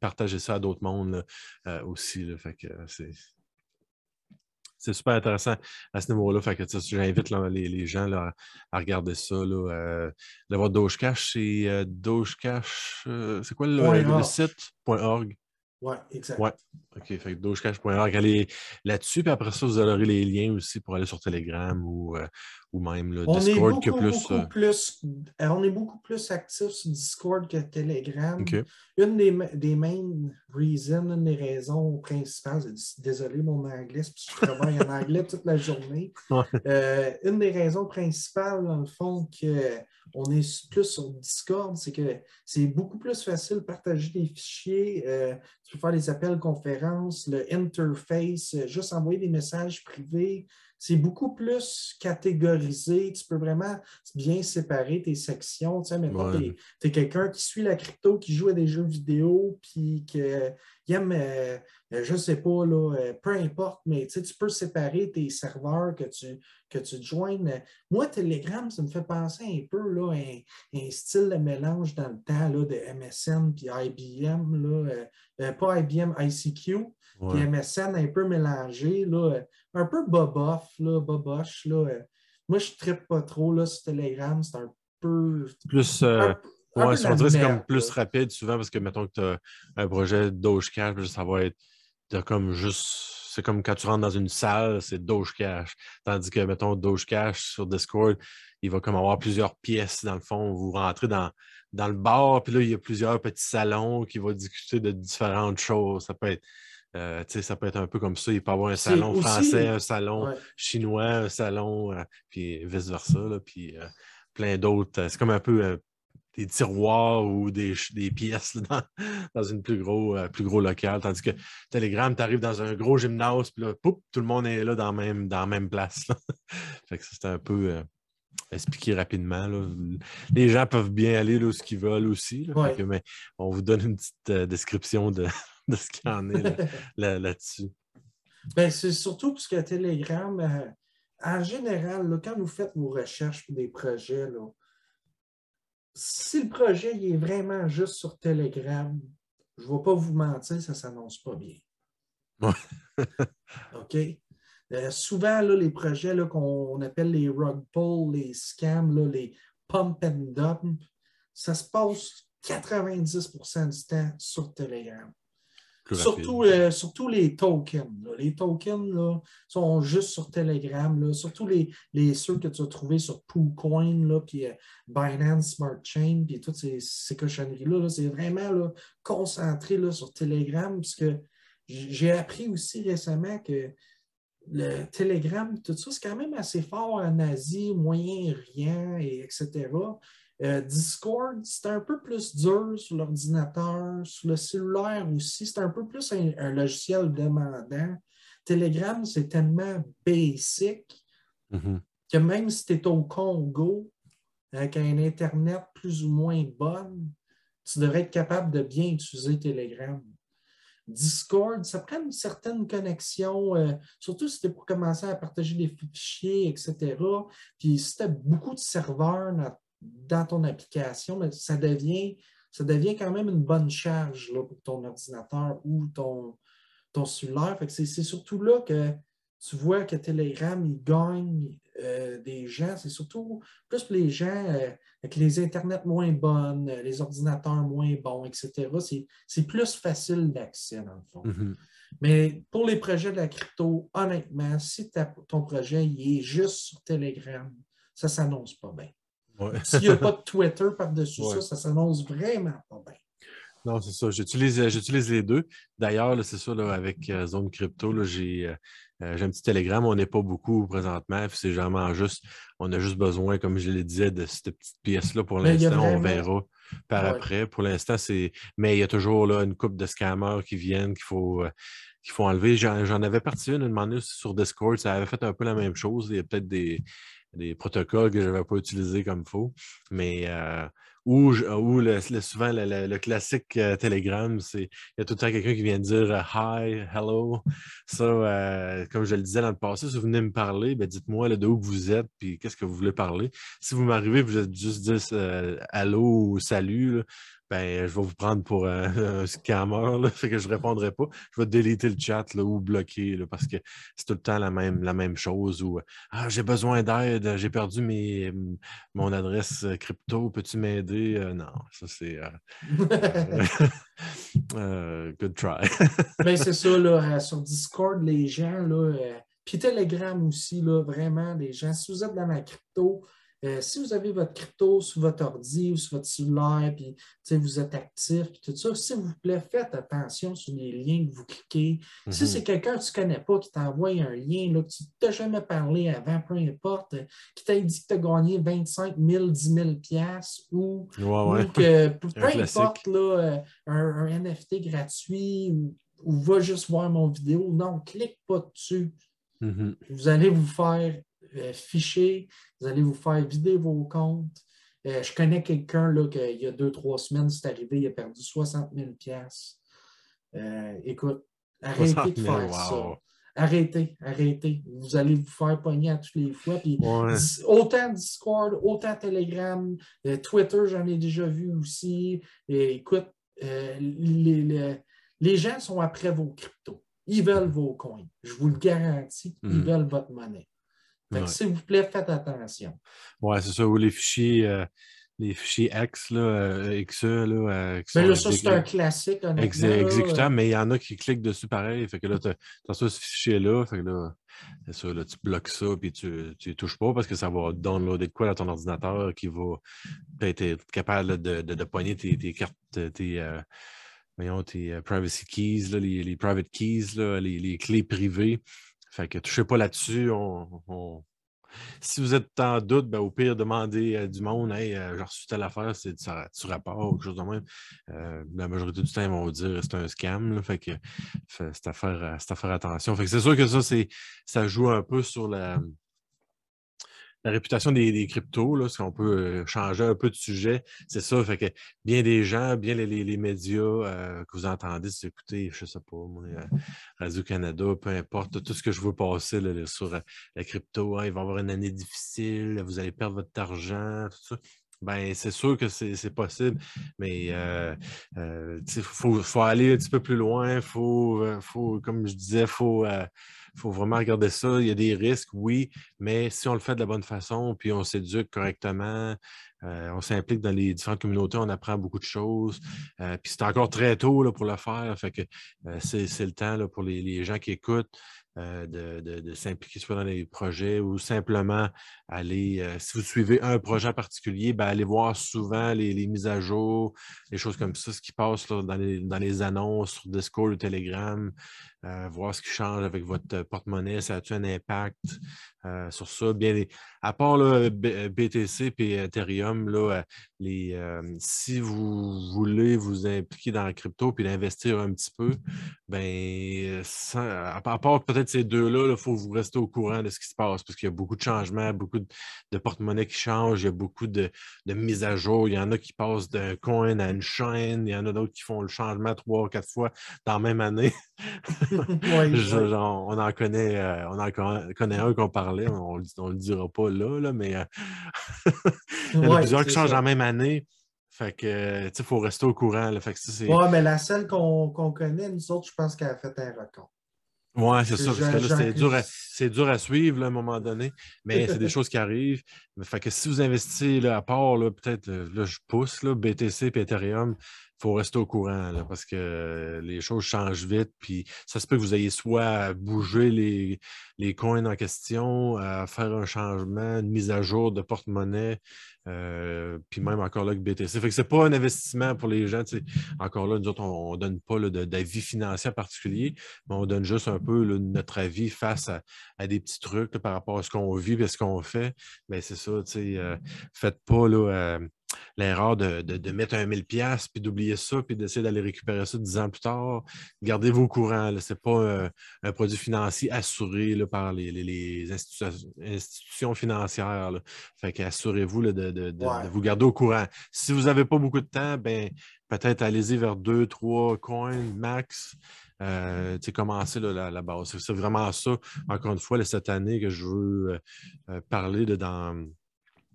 partager ça à d'autres mondes euh, aussi. Fait que c'est super intéressant à ce niveau-là. Fait que j'invite les, gens à regarder ça. Là, euh, D'avoir Dogecash, c'est euh, Dogecash, c'est quoi le, site? .org. Oui, exact. Ouais. OK. Fait que dogecash.org, allez là-dessus. Puis après ça, vous aurez les liens aussi pour aller sur Telegram ou, euh, ou même le Discord que plus, euh, plus. Euh, on est beaucoup plus actifs sur Discord que Telegram. Une des, des main reasons, une des raisons principales, désolé mon anglais, parce que je travaille en anglais toute la journée. une des raisons principales, dans le fond, que on est plus sur Discord, c'est que c'est beaucoup plus facile de partager des fichiers. Euh, tu peux faire des appels conférences, le interface, euh, juste envoyer des messages privés. C'est beaucoup plus catégorisé. Tu peux vraiment bien séparer tes sections. Tu sais, maintenant, tu es, quelqu'un qui suit la crypto, qui joue à des jeux vidéo, puis qui aime, euh, je ne sais pas, là, peu importe, mais tu peux séparer tes serveurs que tu, que tu te joignes. Moi, Telegram, ça me fait penser un peu là, un, un style de mélange dans le temps là, de MSN puis IBM, là, euh, euh, pas IBM, ICQ, puis MSN un peu mélangé, là, un peu boboff, là, boboche. Là. Moi, je ne tripe pas trop là, sur Telegram, c'est un peu. Plus. Euh, ouais, on dirait que c'est comme plus rapide souvent parce que, mettons que tu as un projet Dogecash, ça va être. Comme juste c'est comme quand tu rentres dans une salle, c'est Dogecash. Tandis que, mettons, Dogecash sur Discord, il va comme avoir plusieurs pièces dans le fond. Vous rentrez dans, dans le bar, puis là, il y a plusieurs petits salons qui vont discuter de différentes choses. Ça peut être. Euh, ça peut être un peu comme ça. Il peut y avoir un salon français, un salon chinois, un salon, euh, puis vice-versa, puis euh, plein d'autres. C'est comme un peu des tiroirs ou des, pièces dans, dans, une plus gros, euh, plus gros local. Tandis que Telegram, tu arrives dans un gros gymnase, puis là, tout le monde est là dans la même, dans même place. fait que c'est un peu euh, expliqué rapidement. Les gens peuvent bien aller là, où ce qu'ils veulent aussi. mais on vous donne une petite euh, description de, de ce qu'il y en est là-dessus. Ben, c'est surtout parce que Telegram, en général, quand vous faites vos recherches pour des projets, là, si le projet est vraiment juste sur Telegram, je ne vais pas vous mentir, ça ne s'annonce pas bien. OK? Euh, souvent, là, les projets qu'on appelle les rug pull, les scams, les pump and dump, ça se passe 90% du temps sur Telegram. Surtout, euh, surtout, les tokens. Les tokens là, sont juste sur Telegram. Là. Surtout les, les, ceux que tu as trouvés sur PooCoin, puis euh, Binance Smart Chain, puis toutes ces, ces cochonneries-là. c'est vraiment là, concentré là, sur Telegram, puisque j'ai appris aussi récemment que le Telegram, tout ça, c'est quand même assez fort en Asie, moyen rien, et etc. Euh, Discord, c'est un peu plus dur sur l'ordinateur, sur le cellulaire aussi, c'est un peu plus un, logiciel demandant. Telegram, c'est tellement basic mm-hmm. que même si tu es au Congo, avec un Internet plus ou moins bon, tu devrais être capable de bien utiliser Telegram. Discord, ça prend une certaine connexion, euh, surtout si tu es pour commencer à partager des fichiers, etc. Puis si tu as beaucoup de serveurs dans, ton application, ça devient, ça devient quand même une bonne charge là, pour ton ordinateur ou ton, ton cellulaire. c'est surtout là que tu vois que Telegram, il gagne euh, des gens. C'est surtout plus pour les gens euh, avec les Internets moins bonnes, les ordinateurs moins bons, etc. C'est plus facile d'accès, dans le fond. Mm-hmm. Mais pour les projets de la crypto, honnêtement, si ton projet il est juste sur Telegram, ça ne s'annonce pas bien. S'il n'y a pas de Twitter par-dessus ça, ça s'annonce vraiment pas bien. Non, c'est ça. J'utilise, les deux. D'ailleurs, c'est ça, avec euh, Zone Crypto, j'ai euh, j'ai un petit télégramme, on n'est pas beaucoup présentement, c'est vraiment juste, on a juste besoin, comme je le disais, de cette petite pièce-là pour l'instant, on verra par après. Pour l'instant, c'est. Mais il y a toujours là, une coupe de scammers qui viennent qu'il faut, euh, qu'il faut enlever. J'en avais parti une, une sur Discord, ça avait fait un peu la même chose. Il y a peut-être des, des protocoles que je n'avais pas utilisés comme il faut. Mais euh, ou, le, souvent le, classique euh, Telegram, c'est il y a tout le temps quelqu'un qui vient dire euh, Hi, hello. Ça, euh, comme je le disais dans le passé, si vous venez me parler, ben, dites-moi de où vous êtes puis qu'est-ce que vous voulez parler. Si vous m'arrivez, vous êtes juste dire Hello ou salut, ben, je vais vous prendre pour un, scammer, là, fait que je ne répondrai pas. Je vais déliter le chat là, ou bloquer là, parce que c'est tout le temps la même, la même chose. Ou ah, j'ai besoin d'aide, j'ai perdu mes, mon adresse crypto, peux-tu m'aider? Euh, non, ça c'est. Euh, euh, good try. ben, c'est ça, là, sur Discord, les gens, là, puis Telegram aussi, là, vraiment, les gens, si vous êtes dans la crypto, euh, si vous avez votre crypto sur votre ordi ou sur votre cellulaire, puis vous êtes actif, puis tout ça, s'il vous plaît, faites attention sur les liens que vous cliquez. Si mhm. c'est quelqu'un que tu ne connais pas qui t'envoie un lien là, que tu t'as jamais parlé avant, peu importe, qui t'a dit que tu as gagné 25 000, 10 000 ou, que peu importe là, euh, un, NFT gratuit ou, va juste voir mon vidéo, non, clique pas dessus. Mhm. Vous allez vous faire euh, vous allez vous faire vider vos comptes. Euh, je connais quelqu'un il y a deux, trois semaines, c'est arrivé, il a perdu 60 000 euh, Écoute, arrêtez de faire ça. Arrêtez, arrêtez. Vous allez vous faire pogner à toutes les fois. Puis, Autant Discord, autant Telegram, Twitter, j'en ai déjà vu aussi. écoute, les, les, gens sont après vos cryptos. Ils veulent vos coins. Je vous le garantis, ils mm. veulent votre monnaie. S'il vous plaît, faites attention. Oui, c'est ça. Ou les fichiers, euh, les fichiers X, là, euh, XE, là, euh, mais là, ça, c'est un classique. exécutable, mais il y en a qui cliquent dessus pareil. Fait que là, tu as, ce fichier-là. Fait que là, c'est ça, là, tu bloques ça, puis tu ne touches pas parce que ça va downloader de quoi dans ton ordinateur qui va être capable de, de, de poigner tes, tes cartes, tes, voyons, tes privacy keys, là, les, les, private keys, là, les, les clés privées. Fait que touchez pas là-dessus. Si vous êtes en doute, ben, au pire, demandez à du monde Hey, euh, j'ai reçu telle affaire, c'est du rapport ou quelque chose de même. Euh, la majorité du temps, ils vont vous dire c'est un scam. que c'est à faire attention. Fait que c'est sûr que ça, ça joue un peu sur la, la réputation des, cryptos, là, si on peut euh, changer un peu de sujet, c'est ça. Fait que bien des gens, bien les, médias euh, que vous entendez, si écoutez, je ne sais pas, euh, Radio-Canada, peu importe, tout ce que je veux passer sur la crypto, hein, il va y avoir une année difficile, vous allez perdre votre argent, tout ça. Ben, c'est sûr que c'est possible, mais il faut, faut, aller un petit peu plus loin. Faut, faut, comme je disais, il faut, faut vraiment regarder ça. Il y a des risques, oui, mais si on le fait de la bonne façon, puis on s'éduque correctement, euh, on s'implique dans les différentes communautés, on apprend beaucoup de choses. Euh, puis c'est encore très tôt là, pour le faire. Fait que euh, c'est le temps là, pour les, gens qui écoutent. de, s'impliquer soit dans les projets ou simplement aller, si vous suivez un projet particulier, ben, allez voir souvent les, mises à jour, les choses comme ça, ce qui passe dans, les, dans, les, annonces sur Discord ou Telegram. Euh, voir ce qui change avec votre euh, porte-monnaie, ça a-tu un impact euh, sur ça? Bien, à part BTC et Ethereum, là, les, si vous voulez vous impliquer dans la crypto puis d'investir un petit peu, ben, à, part peut-être ces deux-là, il faut vous rester au courant de ce qui se passe parce qu'il y a beaucoup de changements, beaucoup de, porte-monnaie qui changent, il y a beaucoup de, mises à jour. Il y en a qui passent d'un coin à une chaîne, il y en a d'autres qui font le changement trois ou quatre fois dans la même année. on en connaît, euh, on en connaît un qu'on parlait, on ne le dira pas là, mais euh, il y en a plusieurs qui changent en même année. Fait que, il faut rester au courant. Oui, mais la seule qu'on connaît, nous autres, je pense qu'elle a fait un record. Oui, c'est ça, parce que là, c'est dur, à, dur à suivre à un moment donné, mais c'est des choses qui arrivent. Fait que si vous investissez là, à part, peut-être, là, je pousse, là, BTC et Ethereum, faut rester au courant parce que les choses changent vite. Puis ça se peut que vous ayez soit à bouger les, les coins en question, à faire un changement, une mise à jour de porte-monnaie, euh, puis même encore là que BTC. Fait que c'est pas un investissement pour les gens. Encore là, nous autres, on ne donne pas d'avis financier particulier, mais on donne juste un peu notre avis face à, des petits trucs par rapport à ce qu'on vit et ce qu'on fait. Mais c'est ça, euh, faites pas là. Euh, l'erreur de, mettre un 1000$ puis d'oublier ça, puis d'essayer d'aller récupérer ça dix ans plus tard. Gardez-vous au courant. Ce n'est pas un, produit financier assuré là, par les, institutions, financières. Fait qu'assurez-vous de, vous garder au courant. Si vous n'avez pas beaucoup de temps, ben, peut-être allez-y vers deux, trois coins max. Euh, commencer la, la, base. C'est vraiment ça, encore une fois, cette année que je veux euh, euh, parler de, dans,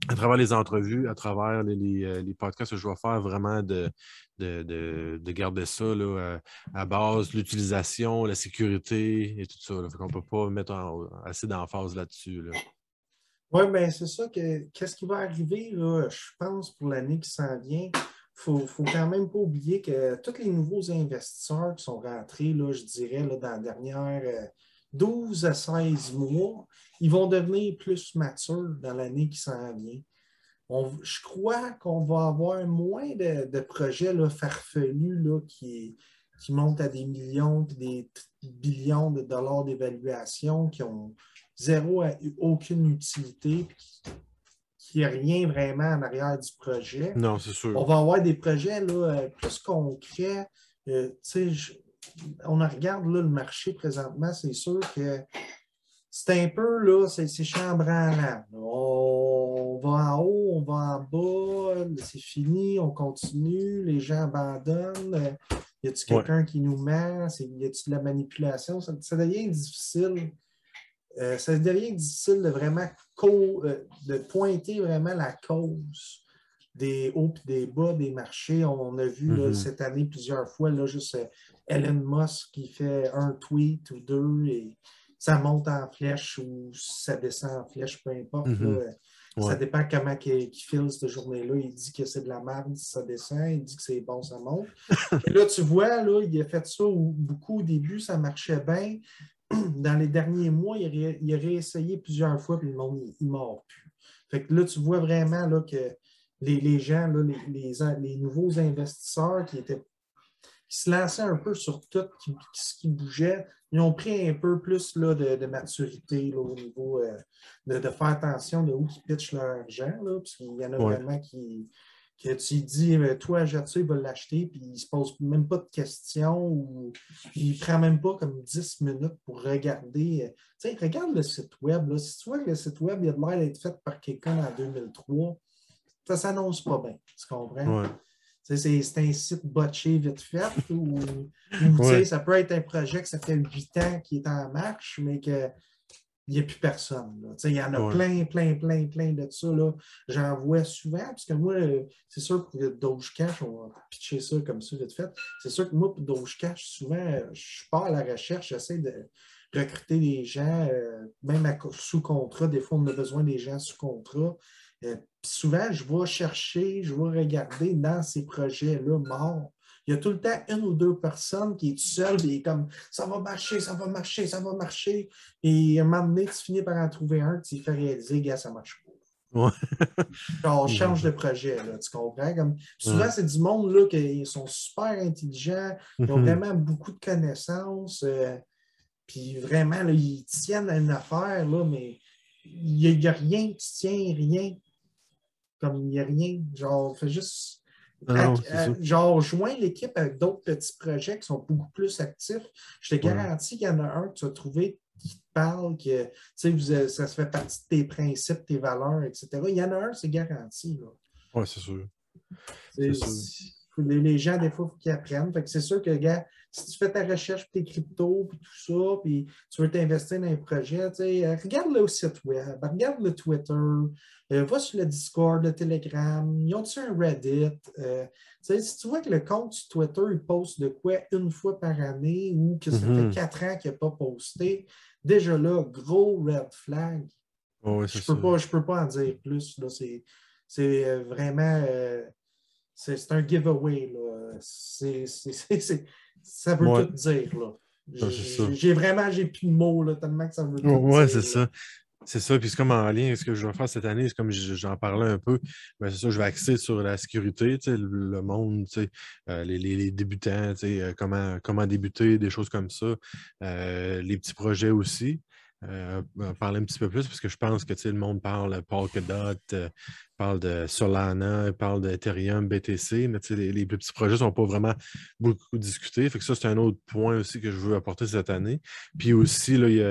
à travers les entrevues, à travers les, euh, podcasts que je vais faire, vraiment de, de, garder ça là, à, base, l'utilisation, la sécurité et tout ça. On ne peut pas mettre assez d'emphase là-dessus. Oui, mais ben, c'est ça que qu'est-ce qui va arriver, là, je pense, pour l'année qui s'en vient. Il ne faut quand même pas oublier que tous les nouveaux investisseurs qui sont rentrés, là, je dirais, là, dans la dernière 12 à 16 mois, ils vont devenir plus matures dans l'année qui s'en vient. je crois qu'on va avoir moins de, projets là, farfelus là, qui, qui montent à des millions, des billions de dollars d'évaluation, qui ont zéro à aucune utilité, qui n'y a rien vraiment en arrière du projet. Non, c'est sûr. On va avoir des projets là, euh, plus concrets. Euh, on regarde là, le marché présentement, c'est sûr que c'est un peu, là, c'est chambranlant. On va en haut, on va en bas, c'est fini, on continue, les gens abandonnent. Y a-t-il quelqu'un qui nous ment? Y a-t-il de la manipulation? Ça, devient difficile. Euh, ça devient difficile de vraiment euh, de pointer vraiment la cause des hauts et des bas des marchés. On a vu mm-hmm. cette année plusieurs fois là, juste euh, Elon Musk qui fait un tweet ou deux et ça monte en flèche ou ça descend en flèche, peu importe. Mhm. Ça dépend comment il, file cette journée-là. Il dit que c'est de la merde, ça descend. Il dit que c'est bon, ça monte. Et là, tu vois, là, il a fait ça beaucoup au début, ça marchait bien. Dans les derniers mois, il a, réessayé plusieurs fois, puis le monde, il ne mord plus. Fait que là, tu vois vraiment là, que les, gens, là, les, les, nouveaux investisseurs qui étaient qui se lançaient un peu sur tout ce qui bougeait, ils ont pris un peu plus là, de, maturité au niveau euh, de, faire attention de où ils pitchent leur argent, parce qu'il y en a vraiment qui, que tu dis, euh, toi, jette ça, il va l'acheter, puis il ne se pose même pas de questions, ou il ne prend même pas comme 10 minutes pour regarder. Euh, tu sais, regarde le site web. Si tu vois que le site web, il a l'air d'être fait par quelqu'un en 2003, ça ne s'annonce pas bien. Tu comprends? C'est un site botché vite fait ou, ça peut être un projet que ça fait huit ans qui est en marche, mais qu'il n'y a plus personne. Il y en a plein, plein, plein, plein de ça. J'en vois souvent, parce que moi, c'est sûr que Dogecash, on va pitcher ça comme ça vite fait. C'est sûr que moi, pour Dogecash, souvent, je pars à la recherche, j'essaie de recruter des gens, euh, même sous contrat. Des fois, on a besoin des gens sous contrat. Euh, souvent, je vais chercher, je vais regarder dans ces projets-là morts. Il y a tout le temps une ou deux personnes qui est seule et comme ça va marcher, ça va marcher, ça va marcher. Et à un moment donné, tu finis par en trouver un, tu fais réaliser, gars, ça marche pas. Ouais. on change de projet, là, tu comprends? Comme, souvent, c'est du monde là, qui sont super intelligents, ils ont mm-hmm. vraiment beaucoup de connaissances, euh, puis vraiment, là, ils tiennent à une affaire, là, mais il n'y a, rien qui tient, rien. Comme il n'y a rien. Genre, fait juste. Ah euh, genre, joins l'équipe avec d'autres petits projets qui sont beaucoup plus actifs. Je te garantis qu'il y en a un que tu as trouvé qui te parle, que ça se fait partie de tes principes, tes valeurs, etc. Il y en a un, c'est garanti. Oui, c'est sûr. Les, gens, des fois, il faut qu'ils apprennent. c'est sûr que, gars, si tu fais ta recherche pour tes cryptos, puis tout ça, puis tu veux t'investir dans un projet, euh, regarde le site web, regarde le Twitter, euh, va sur le Discord, le Telegram, ils ont-tu un Reddit? Euh, si tu vois que le compte sur Twitter, il poste de quoi une fois par année ou que ça fait mm-hmm. quatre ans qu'il n'a pas posté, déjà là, gros red flag. je ne peux, pas en dire plus. C'est vraiment. Euh, c'est un giveaway. ça veut tout dire. J'ai vraiment j'ai plus de mots là, tellement que ça veut tout dire. Oui, c'est ça. C'est ça, puis c'est comme en lien, ce que je vais faire cette année, c'est comme j'en parlais un peu, mais c'est ça, je vais axer sur la sécurité, le monde, euh, les, les, débutants, euh, comment, comment débuter, des choses comme ça, euh, les petits projets aussi. Parler un petit peu plus parce que je pense que le monde parle Polkadot, parle de Solana, parle d'Ethereum, BTC, mais les, les, petits projets ne sont pas vraiment beaucoup discutés. Fait que ça, c'est un autre point aussi que je veux apporter cette année. Puis aussi, il y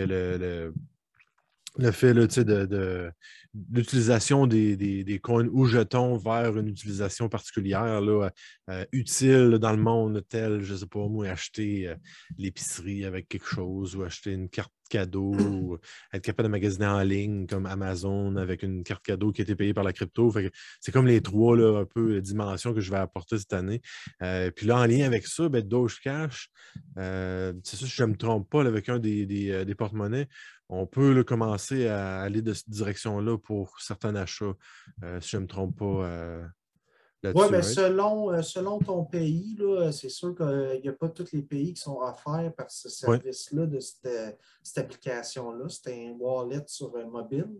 a, le fait de, l'utilisation des, des, coins ou jetons vers une utilisation particulière là, euh, utile dans le monde tel, je ne sais pas moi, acheter euh, l'épicerie avec quelque chose ou acheter une carte cadeau ou être capable de magasiner en ligne comme Amazon avec une carte cadeau qui a été payée par la crypto. C'est comme les trois là, un peu dimensions que je vais apporter cette année. Euh, puis là, en lien avec ça, ben, Doge Cash, c'est ça, si je ne me trompe pas, avec un des, des porte-monnaies, on peut commencer à aller de cette direction-là pour certains achats, euh, si je ne me trompe pas. Euh, oui, mais selon, euh, selon ton pays, c'est sûr qu'il n'y a pas tous les pays qui sont offerts par ce service-là, de cette, application-là. C'est un wallet sur mobile,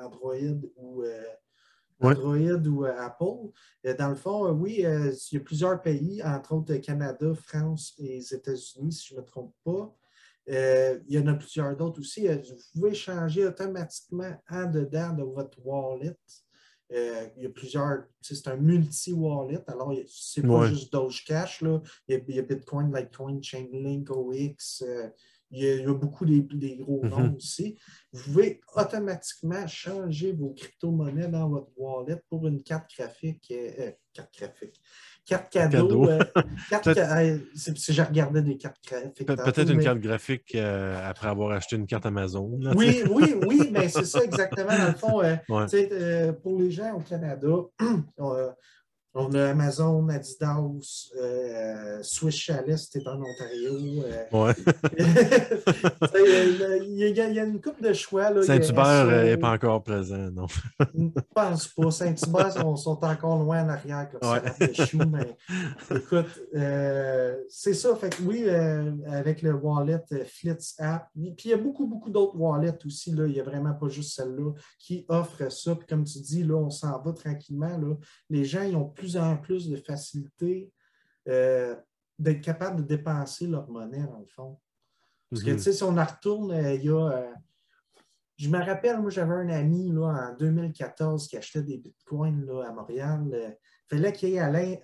Android ou, Android ou Apple. dans le fond, oui, il y a plusieurs pays, entre autres Canada, France et les États-Unis, si je ne me trompe pas. Euh, il y en a plusieurs d'autres aussi. Euh, vous pouvez changer automatiquement en dedans de votre wallet. Euh, il y a plusieurs, c'est un multi-wallet. Alors, c'est pas juste Doge Cash. Là. Il, y a, Bitcoin, Litecoin, Chainlink, OX. Il, y a, beaucoup des, gros mm-hmm. noms aussi. Vous pouvez automatiquement changer vos crypto-monnaies dans votre wallet pour une carte graphique. carte graphique carte cadeau. Euh, si j'ai regardé des cartes graphiques. Peut-être une carte graphique euh, après avoir acheté une carte Amazon. oui, oui, oui, mais c'est ça exactement. Dans le fond, euh, pour les gens au Canada, On a Amazon, Adidas, euh, Swiss Chalet, c'était en Ontario. Euh. Ouais. il, y a, il, y a, une coupe de choix. Saint-Hubert n'est pas encore présent, non? Je ne pense pas. Saint-Hubert sont, sont, encore loin en arrière. mais, écoute, euh, c'est ça. Fait que oui, avec le wallet Flits App, puis il y a beaucoup, beaucoup d'autres wallets aussi. Là. Il n'y a vraiment pas juste celle-là qui offre ça. Puis comme tu dis, là, on s'en va tranquillement. Là. Les gens, ils ont plus plus en plus de facilité euh, d'être capable de dépenser leur monnaie, dans le fond. Parce que, mhm. tu sais, si on en retourne, euh, il y a. Euh, je me rappelle, moi, j'avais un ami là, en 2014 qui achetait des bitcoins là, à Montréal. il fallait qu'il aille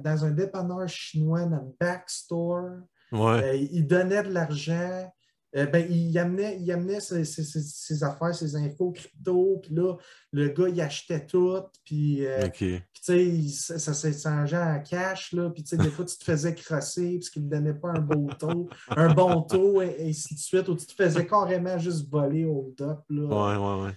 dans un dépanneur chinois, dans le backstore. il donnait de l'argent. Euh, ben, il amenait, il amenait ses, affaires, ses infos crypto, puis là, le gars, il achetait tout, puis, euh, tu sais, ça s'échangeait en cash, là, puis tu sais, des fois, tu te faisais crosser parce qu'il ne donnait pas un beau taux, un bon taux, et, ainsi de suite, ou tu te faisais carrément juste voler au top, là. Ouais, ouais, ouais.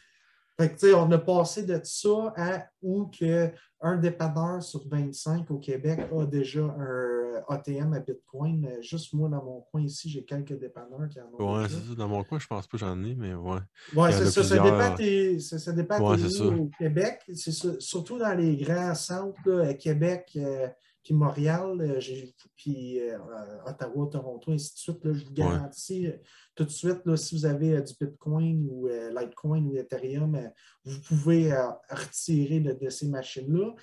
Fait que, on a passé de ça à où que un dépanneur sur 25 au Québec a déjà un euh, ATM à Bitcoin. Euh, juste moi, dans mon coin ici, j'ai quelques dépanneurs qui en ont. Ouais, c'est ça. Dans mon coin, je pense pas que j'en ai, mais ouais. Ouais, c'est ça. Ça dépend, tes, ça, ça dépend au Québec. C'est surtout dans les grands centres, là, Québec, puis Montréal, puis Ottawa, Toronto, ainsi de suite. Là, je vous garantis tout de suite, là, si vous avez du Bitcoin ou Litecoin ou Ethereum, vous pouvez retirer de ces machines-là.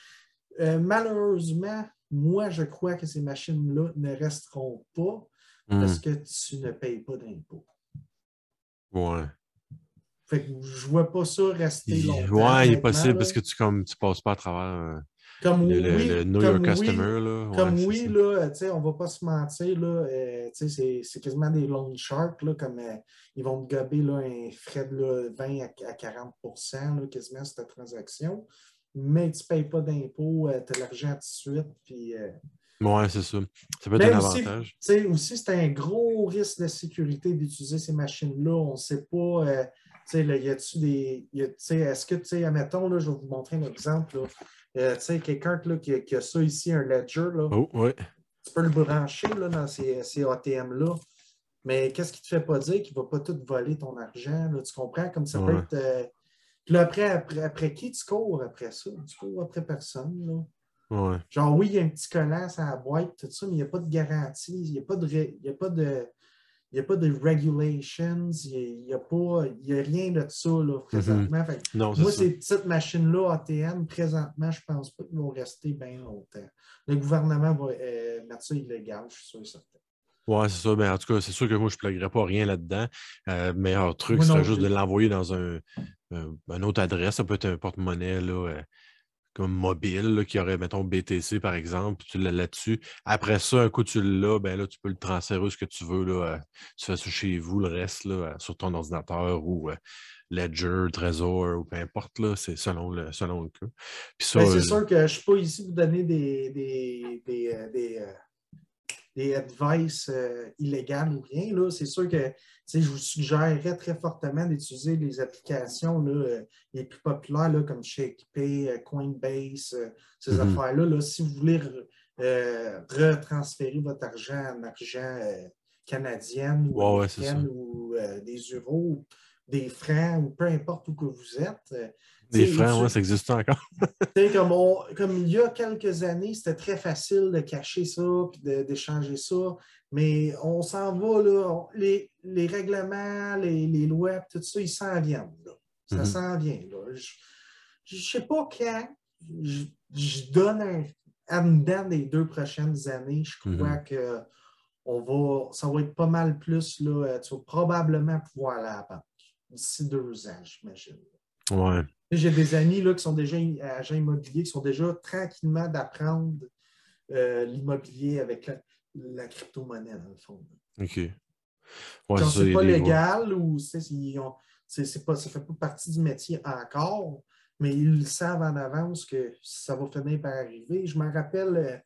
Euh, malheureusement, moi, je crois que ces machines-là ne resteront pas parce hmm. que tu ne payes pas d'impôts. Ouais. Fait que je ne vois pas ça rester longtemps. Ouais, il est possible parce que tu ne tu passes pas à travers euh, comme le, oui, le, Know Your Customer. Là. comme oui, là, on ne va pas se mentir, là, euh, c'est quasiment des loan sharks, là, comme ils vont te gober là, un frais de 20 à, 40 là, quasiment sur ta transaction mais tu ne payes pas d'impôts, euh, tu as l'argent tout de suite. Puis, euh, oui, c'est ça. Ça peut être un avantage. Aussi, c'est un gros risque de sécurité d'utiliser ces machines-là. On ne sait pas. Euh, y a-tu des. Est-ce que, tu sais, admettons, là, je vais vous montrer un exemple. Euh, quelqu'un qui, qui, a ça ici, un ledger. Là, oh, ouais. Tu peux le brancher là, dans ces, ces ATM-là. Mais qu'est-ce qui ne te fait pas dire qu'il ne va pas tout voler ton argent? Là, tu comprends? Comme ça peut être puis après, après, qui tu cours après ça? Tu cours après personne. Là. Ouais. Genre, oui, il y a un petit collant à la boîte, tout ça, mais il n'y a pas de garantie, il n'y a pas de. Il y a pas de n'y a pas de regulations, il n'y a, pas, il a rien de ça là, mm-hmm. présentement. non, moi, ces petites machines-là, ATM, présentement, je ne pense pas qu'ils vont rester bien longtemps. Le gouvernement va euh, mettre ça illégal, je suis sûr et certain. Oui, c'est ça. Ben, en tout cas, c'est sûr que moi, je ne plaguerais pas rien là-dedans. Euh, meilleur truc, c'est juste de l'envoyer dans un, euh, une autre adresse. Ça peut être un porte-monnaie euh, comme mobile qui aurait, mettons, BTC par exemple, puis tu l'as là-dessus. Après ça, un coup tu l'as, ben là, tu peux le transférer ce que tu veux. Là, tu fais ça chez vous, le reste, là, sur ton ordinateur ou Ledger, Trésor ou peu importe, là, c'est selon le, selon le cas. Ben, c'est sûr que je ne suis pas ici pour donner des, des, des des advice euh, illégales ou rien. C'est sûr que je vous suggérerais très fortement d'utiliser les applications là, euh, les plus populaires là, comme ShakePay, euh, Coinbase, ces mm-hmm. affaires-là. si vous voulez retransférer votre argent en argent canadien ou, ou des euros, des francs ou peu importe où que vous êtes, des frères, oui, ça existe encore. comme, comme il y a quelques années, c'était très facile de cacher ça et d'échanger ça. Mais on s'en va, là, les, les, règlements, les, les, lois, tout ça, ils s'en viennent. Là. Ça mm-hmm. s'en vient. Je ne sais pas quand je, donne un en des deux prochaines années, je crois mm-hmm. que on va, ça va être pas mal plus. Là, tu vas probablement pouvoir aller à la banque d'ici deux ans, j'imagine. Ouais. J'ai des amis là, qui sont déjà agents immobiliers, qui sont déjà tranquillement d'apprendre euh, l'immobilier avec la, crypto-monnaie, dans le fond. OK. Ouais, c'est pas légal ou c'est, pas, ça ne fait pas partie du métier encore, mais ils savent en avance que ça va finir par arriver. Je me rappelle, euh,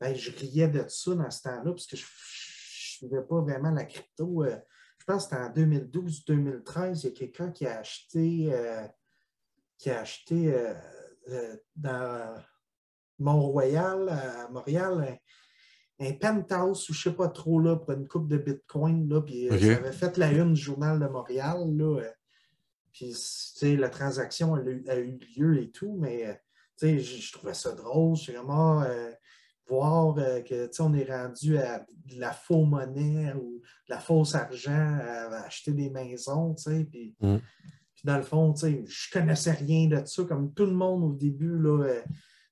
ben, je riais de ça dans ce temps-là, parce que je ne suivais pas vraiment la crypto. Euh, je pense que c'était en 2012-2013, il y a quelqu'un qui a acheté qui a acheté euh, euh, dans Mont-Royal, à Montréal, un, penthouse ou je ne sais pas trop là, pour une coupe de Bitcoin. Là, puis euh, ça avait fait la une du journal de Montréal. Là, puis la transaction a eu, lieu et tout, mais je trouvais ça drôle. C'est vraiment voir que on est rendu à de la faux monnaie ou de la fausse argent à, acheter des maisons. Puis, mm. Puis dans le fond, je ne connaissais rien de ça, comme tout le monde au début. Là, euh,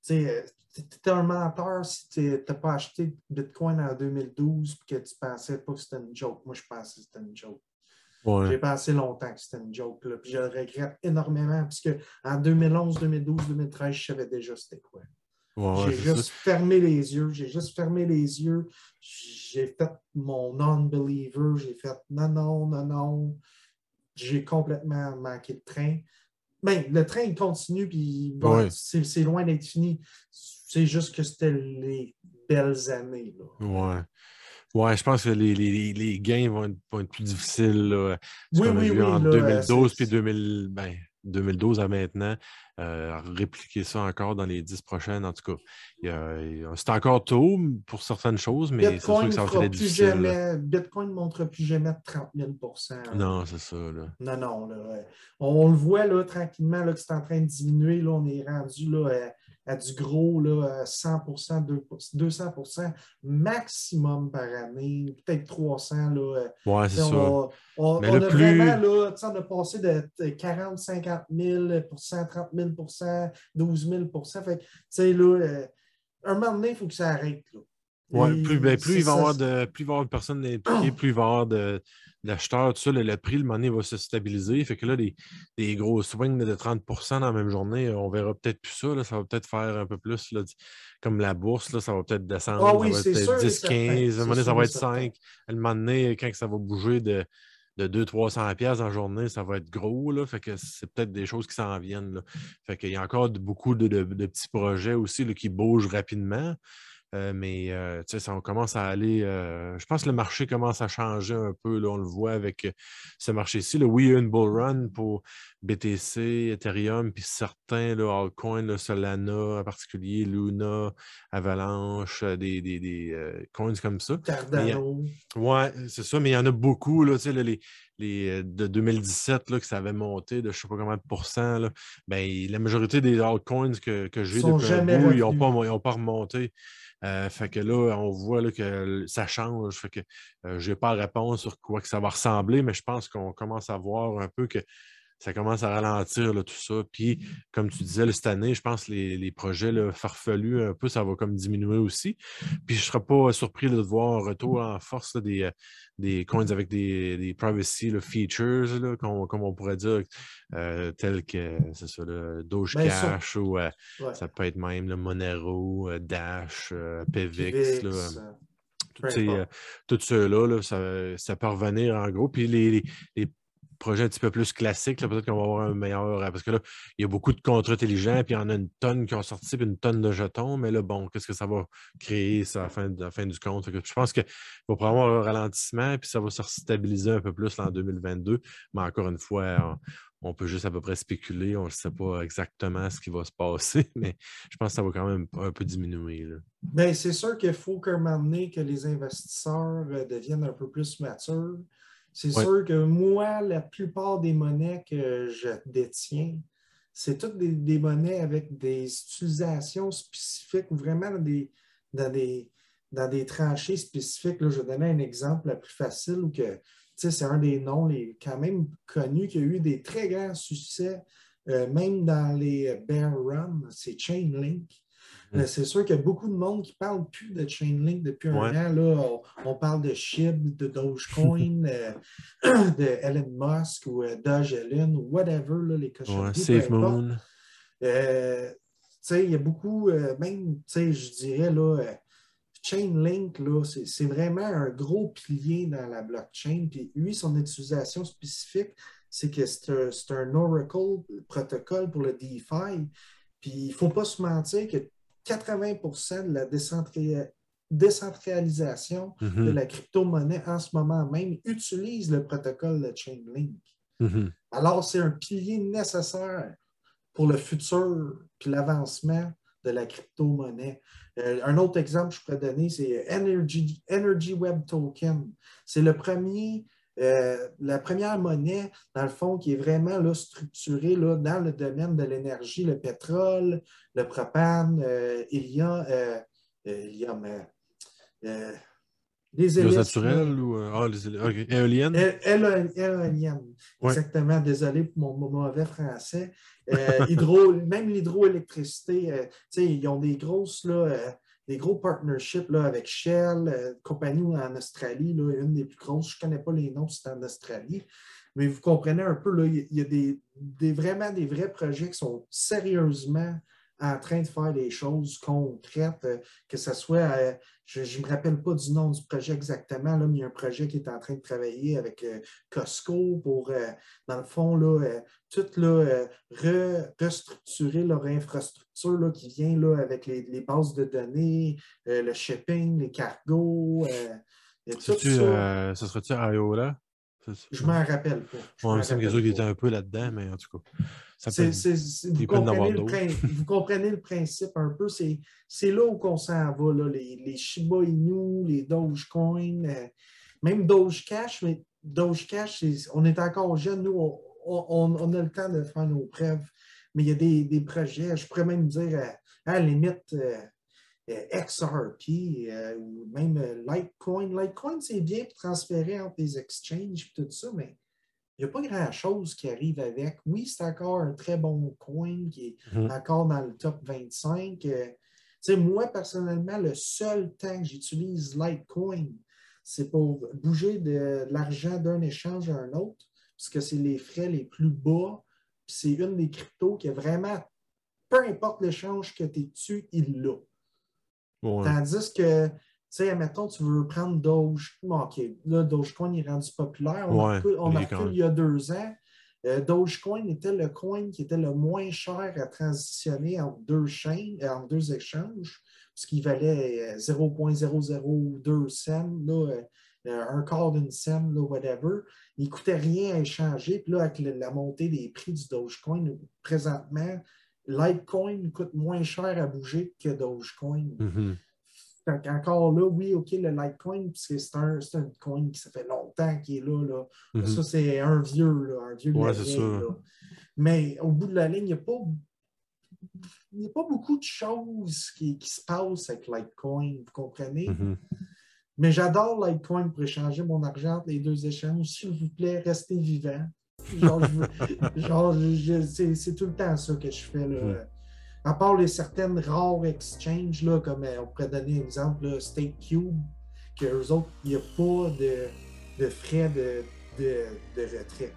tu es un menteur si tu n'as pas acheté Bitcoin en 2012 et que tu ne pensais pas que c'était une joke. Moi, je pensais que c'était une joke. J'ai pensé longtemps que c'était une joke. Là, puis je le regrette énormément parce qu'en 2011, 2012, 2013, je savais déjà c'était quoi. j'ai juste fermé les yeux. J'ai juste fermé les yeux. J'ai fait mon non-believer. J'ai fait non, non, non, non j'ai complètement manqué de train. Bien, le train, il continue, puis c'est loin d'être fini. C'est juste que c'était les belles années. Là. Ouais. Ouais, je pense que les, les, les gains vont être, vont être, plus difficiles. Là, oui, oui, oui. En 2012 puis 2000, ben, 2012 à maintenant, euh, répliquer ça encore dans les dix prochaines, en tout cas. C'est encore tôt pour certaines choses, mais c'est sûr que ça va être difficile. Bitcoin ne montre plus jamais 30 000% Non, c'est ça. Là. Non, non. Là, on, le voit là, tranquillement là, que c'est en train de diminuer. Là, on est rendu là, à du gros là, 100%, 200% maximum par année, peut-être 300. Là. Ouais, c'est ça. On, Mais a vraiment, là, on a passé de 40, 50 000% 30 000% 12 000 fait, là, euh, un moment donné, il faut que ça arrête. Là. Ouais, plus, ben, plus, il va avoir de, plus il va y avoir de personnes impliquées, plus il va y avoir de, l'acheteur, tout ça, le, prix, le money va se stabiliser. Fait que là, des, des gros swings de 30% dans la même journée, on verra peut-être plus ça. Là, ça va peut-être faire un peu plus là, comme la bourse, là, ça va peut-être descendre. Ah oui, ça va être 10, 15. Le ça va être 5. Le moment donné, quand ça va bouger de, de 200-300$ en journée, ça va être gros. Là, fait que c'est peut-être des choses qui s'en viennent. Là. Fait qu'il y a encore beaucoup de, de petits projets aussi là, qui bougent rapidement. Euh, mais euh, ça, on commence à aller. Euh, je pense que le marché commence à changer un peu. Là, on le voit avec ce marché-ci. Oui, il y a une bull run pour BTC, Ethereum, puis certains là, altcoins, Solana en particulier, Luna, Avalanche, des, des, coins comme ça. Cardano. Oui, c'est ça, mais il y en a beaucoup. Là, les, les, de 2017 là, que ça avait monté de je ne sais pas combien de pourcents. Là, ben, la majorité des altcoins que, que j'ai depuis un bout, ils n'ont pas, pas remonté. Euh, fait que là, on voit là, que ça change. Fait que euh, je n'ai pas la réponse sur quoi que ça va ressembler, mais je pense qu'on commence à voir un peu que ça commence à ralentir tout ça. Puis, comme tu disais, cette année, je pense que les, projets farfelus, un peu, ça va comme diminuer aussi. Puis, je ne serais pas surpris de voir un retour en force des, euh, des coins avec des, privacy features, comme, on pourrait dire, euh, tels que c'est ça, le Dogecash ben, ou euh, ça peut être même le Monero, Dash, PVX. tout ceux-là, ça, peut revenir en gros. Puis les, les projet un petit peu plus classique, peut-être qu'on va avoir un meilleur. Euh, parce que là, il y a beaucoup de contrats intelligents, puis il y en a une tonne qui ont sorti, puis une tonne de jetons. Mais là, bon, qu'est-ce que ça va créer ça, à la fin, du compte? je pense qu'il va probablement avoir un ralentissement, puis ça va se stabiliser un peu plus en 2022. Mais encore une fois, on, peut juste à peu près spéculer. On ne sait pas exactement ce qui va se passer, mais je pense que ça va quand même un peu diminuer. Bien, c'est sûr qu'il faut qu'à un moment donné, que les investisseurs euh, deviennent un peu plus matures. C'est sûr que moi, la plupart des monnaies que je détiens, c'est toutes des, monnaies avec des utilisations spécifiques ou vraiment dans des, dans des, dans des tranchées spécifiques. Là, je vais donner un exemple le plus facile où que c'est un des noms les, quand même connus qui a eu des très grands succès, euh, même dans les bear runs, c'est Chainlink. C'est sûr qu'il y a beaucoup de monde qui ne parle plus de Chainlink depuis un an. Là, on, parle de SHIB, de Dogecoin, euh, de Elon Musk ou euh, Doge Elon ou whatever, là, les cochons. Safe Moon. Euh, il y a beaucoup, même, je dirais, là, Chainlink, c'est vraiment un gros pilier dans la blockchain. Puis lui, son utilisation spécifique, c'est que c'est un, un, Oracle protocole pour le DeFi. Puis il ne faut pas se mentir que 80% de la décentralisation de mm-hmm. la crypto-monnaie en ce moment même utilise le protocole de Chainlink. Mm-hmm. Alors, c'est un pilier nécessaire pour le futur puis l'avancement de la crypto-monnaie. Euh, un autre exemple que je pourrais donner, c'est Energy, Energy Web Token. C'est le premier euh, la première monnaie, dans le fond, qui est vraiment là, structurée là, dans le domaine de l'énergie, le pétrole, le propane, euh, il y a, euh, il y a les naturelles ou ah, les éoliennes? Éoliennes, exactement. Désolé pour mon mauvais français. hydro, même l'hydroélectricité, ils ont des grosses là, des gros partnerships là, avec Shell, euh, compagnie en Australie, là, une des plus grosses. Je ne connais pas les noms, c'est en Australie. Mais vous comprenez un peu, il y a des, vraiment des vrais projets qui sont sérieusement en train de faire des choses concrètes, euh, que ce soit, euh, je ne me rappelle pas du nom du projet exactement, là, mais il y a un projet qui est en train de travailler avec euh, Costco pour, dans le fond, là, tout là, restructurer leur infrastructure là, qui vient là, avec les, les bases de données, le shipping, les cargos. ça, ça serait-tu IO là? Je m'en rappelle pas. Je me semble qu'il était un peu là-dedans, mais en tout cas. Vous, comprenez le principe un peu. C'est là où on s'en va, là, les, les, Shiba Inu, les Dogecoin, euh, même Dogecash, mais Dogecash, on est encore jeune. Nous, on, a le temps de faire nos preuves. Mais il y a des, projets, je pourrais même dire, euh, à, la limite, euh, XRP ou même Litecoin. Litecoin, c'est bien pour transférer entre les exchanges et tout ça, mais il n'y a pas grand-chose qui arrive avec. Oui, c'est encore un très bon coin qui est mhm. encore dans le top 25. Euh, moi, personnellement, le seul temps que j'utilise Litecoin, c'est pour bouger de, l'argent d'un échange à un autre, parce que c'est les frais les plus bas. C'est une des cryptos qui est vraiment, peu importe l'échange que tu es dessus, il l'a. Tandis que sais, admettons, tu veux prendre Doge. OK, là, Dogecoin est rendu populaire. On a fait il y a deux ans. Euh, Dogecoin était le coin qui était le moins cher à transitionner entre deux chaînes, euh, entre deux échanges, puisqu'il valait 0.002 euh, cents, là, un quart d'une cent, là, whatever. Il ne coûtait rien à échanger. Puis là, avec la montée des prix du Dogecoin, présentement, Litecoin coûte moins cher à bouger que Dogecoin. Encore là, oui, OK, le Litecoin, c'est un, un coin qui ça fait longtemps qu'il est là. là. Mm-hmm. Ça, c'est un vieux, là, un vieux ouais, c'est ça. Mais au bout de la ligne, il n'y a pas. Il n'y a pas beaucoup de choses qui, qui, se passent avec Litecoin, vous comprenez? Mm-hmm. Mais j'adore Litecoin pour échanger mon argent les deux échanges. S'il vous plaît, restez vivant. Genre, genre c'est tout le temps ça que je fais. Là. Mm-hmm à part les certaines rares exchanges, là, comme euh, on pourrait donner un exemple, State Cube, qu'eux autres, il n'y a pas de, frais de, retrait.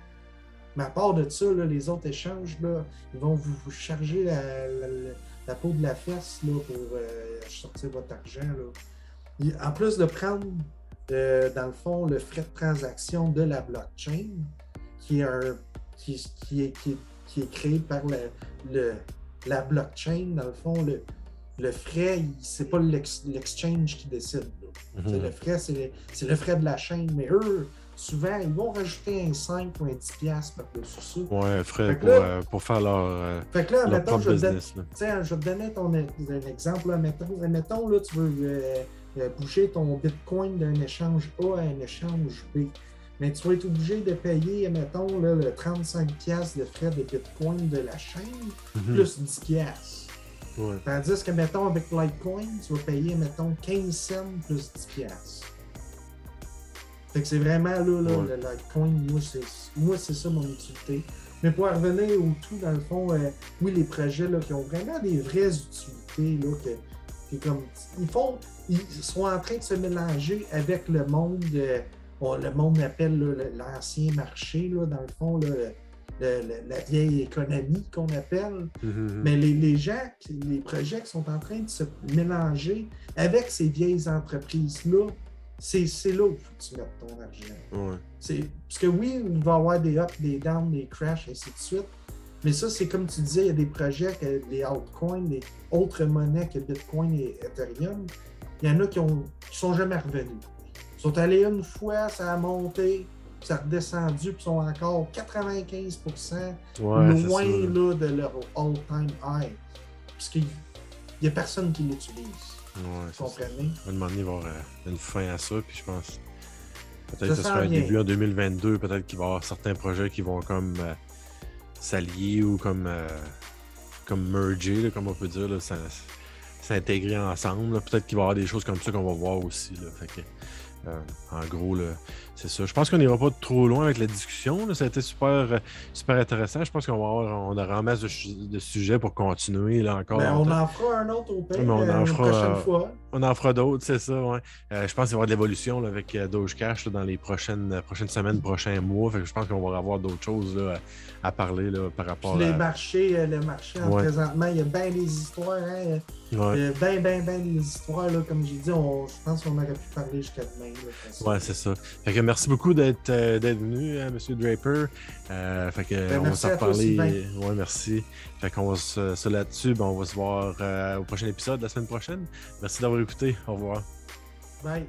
Mais à part de ça, les autres échanges, là, ils vont vous, charger la, peau de la fesse là, pour euh, sortir votre argent. En plus de prendre, euh, dans le fond, le frais de transaction de la blockchain, qui est, un, qui, est, qui, est créé par le la blockchain, dans le fond, le, le frais, c'est pas l'exchange qui décide. Mhm. Le frais, c'est le, frais de la chaîne. Mais eux, souvent, ils vont rajouter un 5 ou un 10 piastres par-dessus ça. Ouais, frais pour, euh, pour, faire leur, euh, fait que là, mettons, je, business, je vais te donner ton, un exemple. Là, mettons, là, tu veux euh, bouger ton Bitcoin d'un échange A à un échange B mais tu vas être obligé de payer, mettons, le 35$ de frais de Bitcoin de la chaîne, mhm. plus 10$. Ouais. Tandis que, mettons, avec Litecoin, tu vas payer, mettons, 15 cents plus 10$. Fait que c'est vraiment là, là le Litecoin, moi, c'est ça mon utilité. Mais pour revenir au tout, dans le fond, euh, oui, les projets là, qui ont vraiment des vraies utilités, là, que, comme, ils font, ils sont en train de se mélanger avec le monde. Euh, le monde appelle l'ancien marché, là, dans le fond, la vieille économie qu'on appelle. Mm-hmm. Mais les, gens, les projets qui sont en train de se mélanger avec ces vieilles entreprises-là, c'est là où tu mettes ton argent. Parce que oui, il va y avoir des ups, des downs, des crashs, et ainsi de suite. Mais ça, c'est comme tu disais, il y a des projets, des altcoins, des autres monnaies que Bitcoin et Ethereum. Il y en a qui ne sont jamais revenus. Ils sont allés une fois, ça a monté, ça a redescendu, puis sont encore 95% loin là, de leur all-time high. Parce qu'il n'y a personne qui l'utilise. Ouais, vous comprenez? À un moment donné, il va y avoir euh, une fin à ça, puis je pense. Peut-être que ce sera un début en 2022, peut-être qu'il va y avoir certains projets qui vont comme euh, s'allier ou comme, euh, comme merger, comme on peut dire, s'intégrer ensemble. Peut-être qu'il va y avoir des choses comme ça qu'on va voir aussi. Là. Fait que, euh, en gros, c'est ça. Je pense qu'on n'ira pas trop loin avec la discussion. Ça a été super, euh, super intéressant. Je pense qu'on va avoir, on aura un masse de, sujets pour continuer là encore. Ben, on en fera un autre au pays on en euh, fera, prochaine fois. On en fera d'autres, c'est ça. Ouais. je pense qu'il va y avoir de l'évolution avec Doge Cash dans les prochaines, prochaines semaines, prochains mois. je pense qu'on va avoir d'autres choses à parler par rapport les Marchés, le marché, présentement, il y a bien des histoires. Hein? Il y a bien, bien, bien des histoires. Là, comme j'ai dit, on, je pense qu'on aurait pu parler jusqu'à demain. Ouais, c'est ça. Fait que merci beaucoup d'être euh, venu, hein, M. Draper. Euh, fait que, ben, on va s'en reparler. Ouais, merci. Fait qu'on va se, là-dessus. Ben, on va se voir euh, au prochain épisode la semaine prochaine. Merci d'avoir écouté. Au revoir. Bye.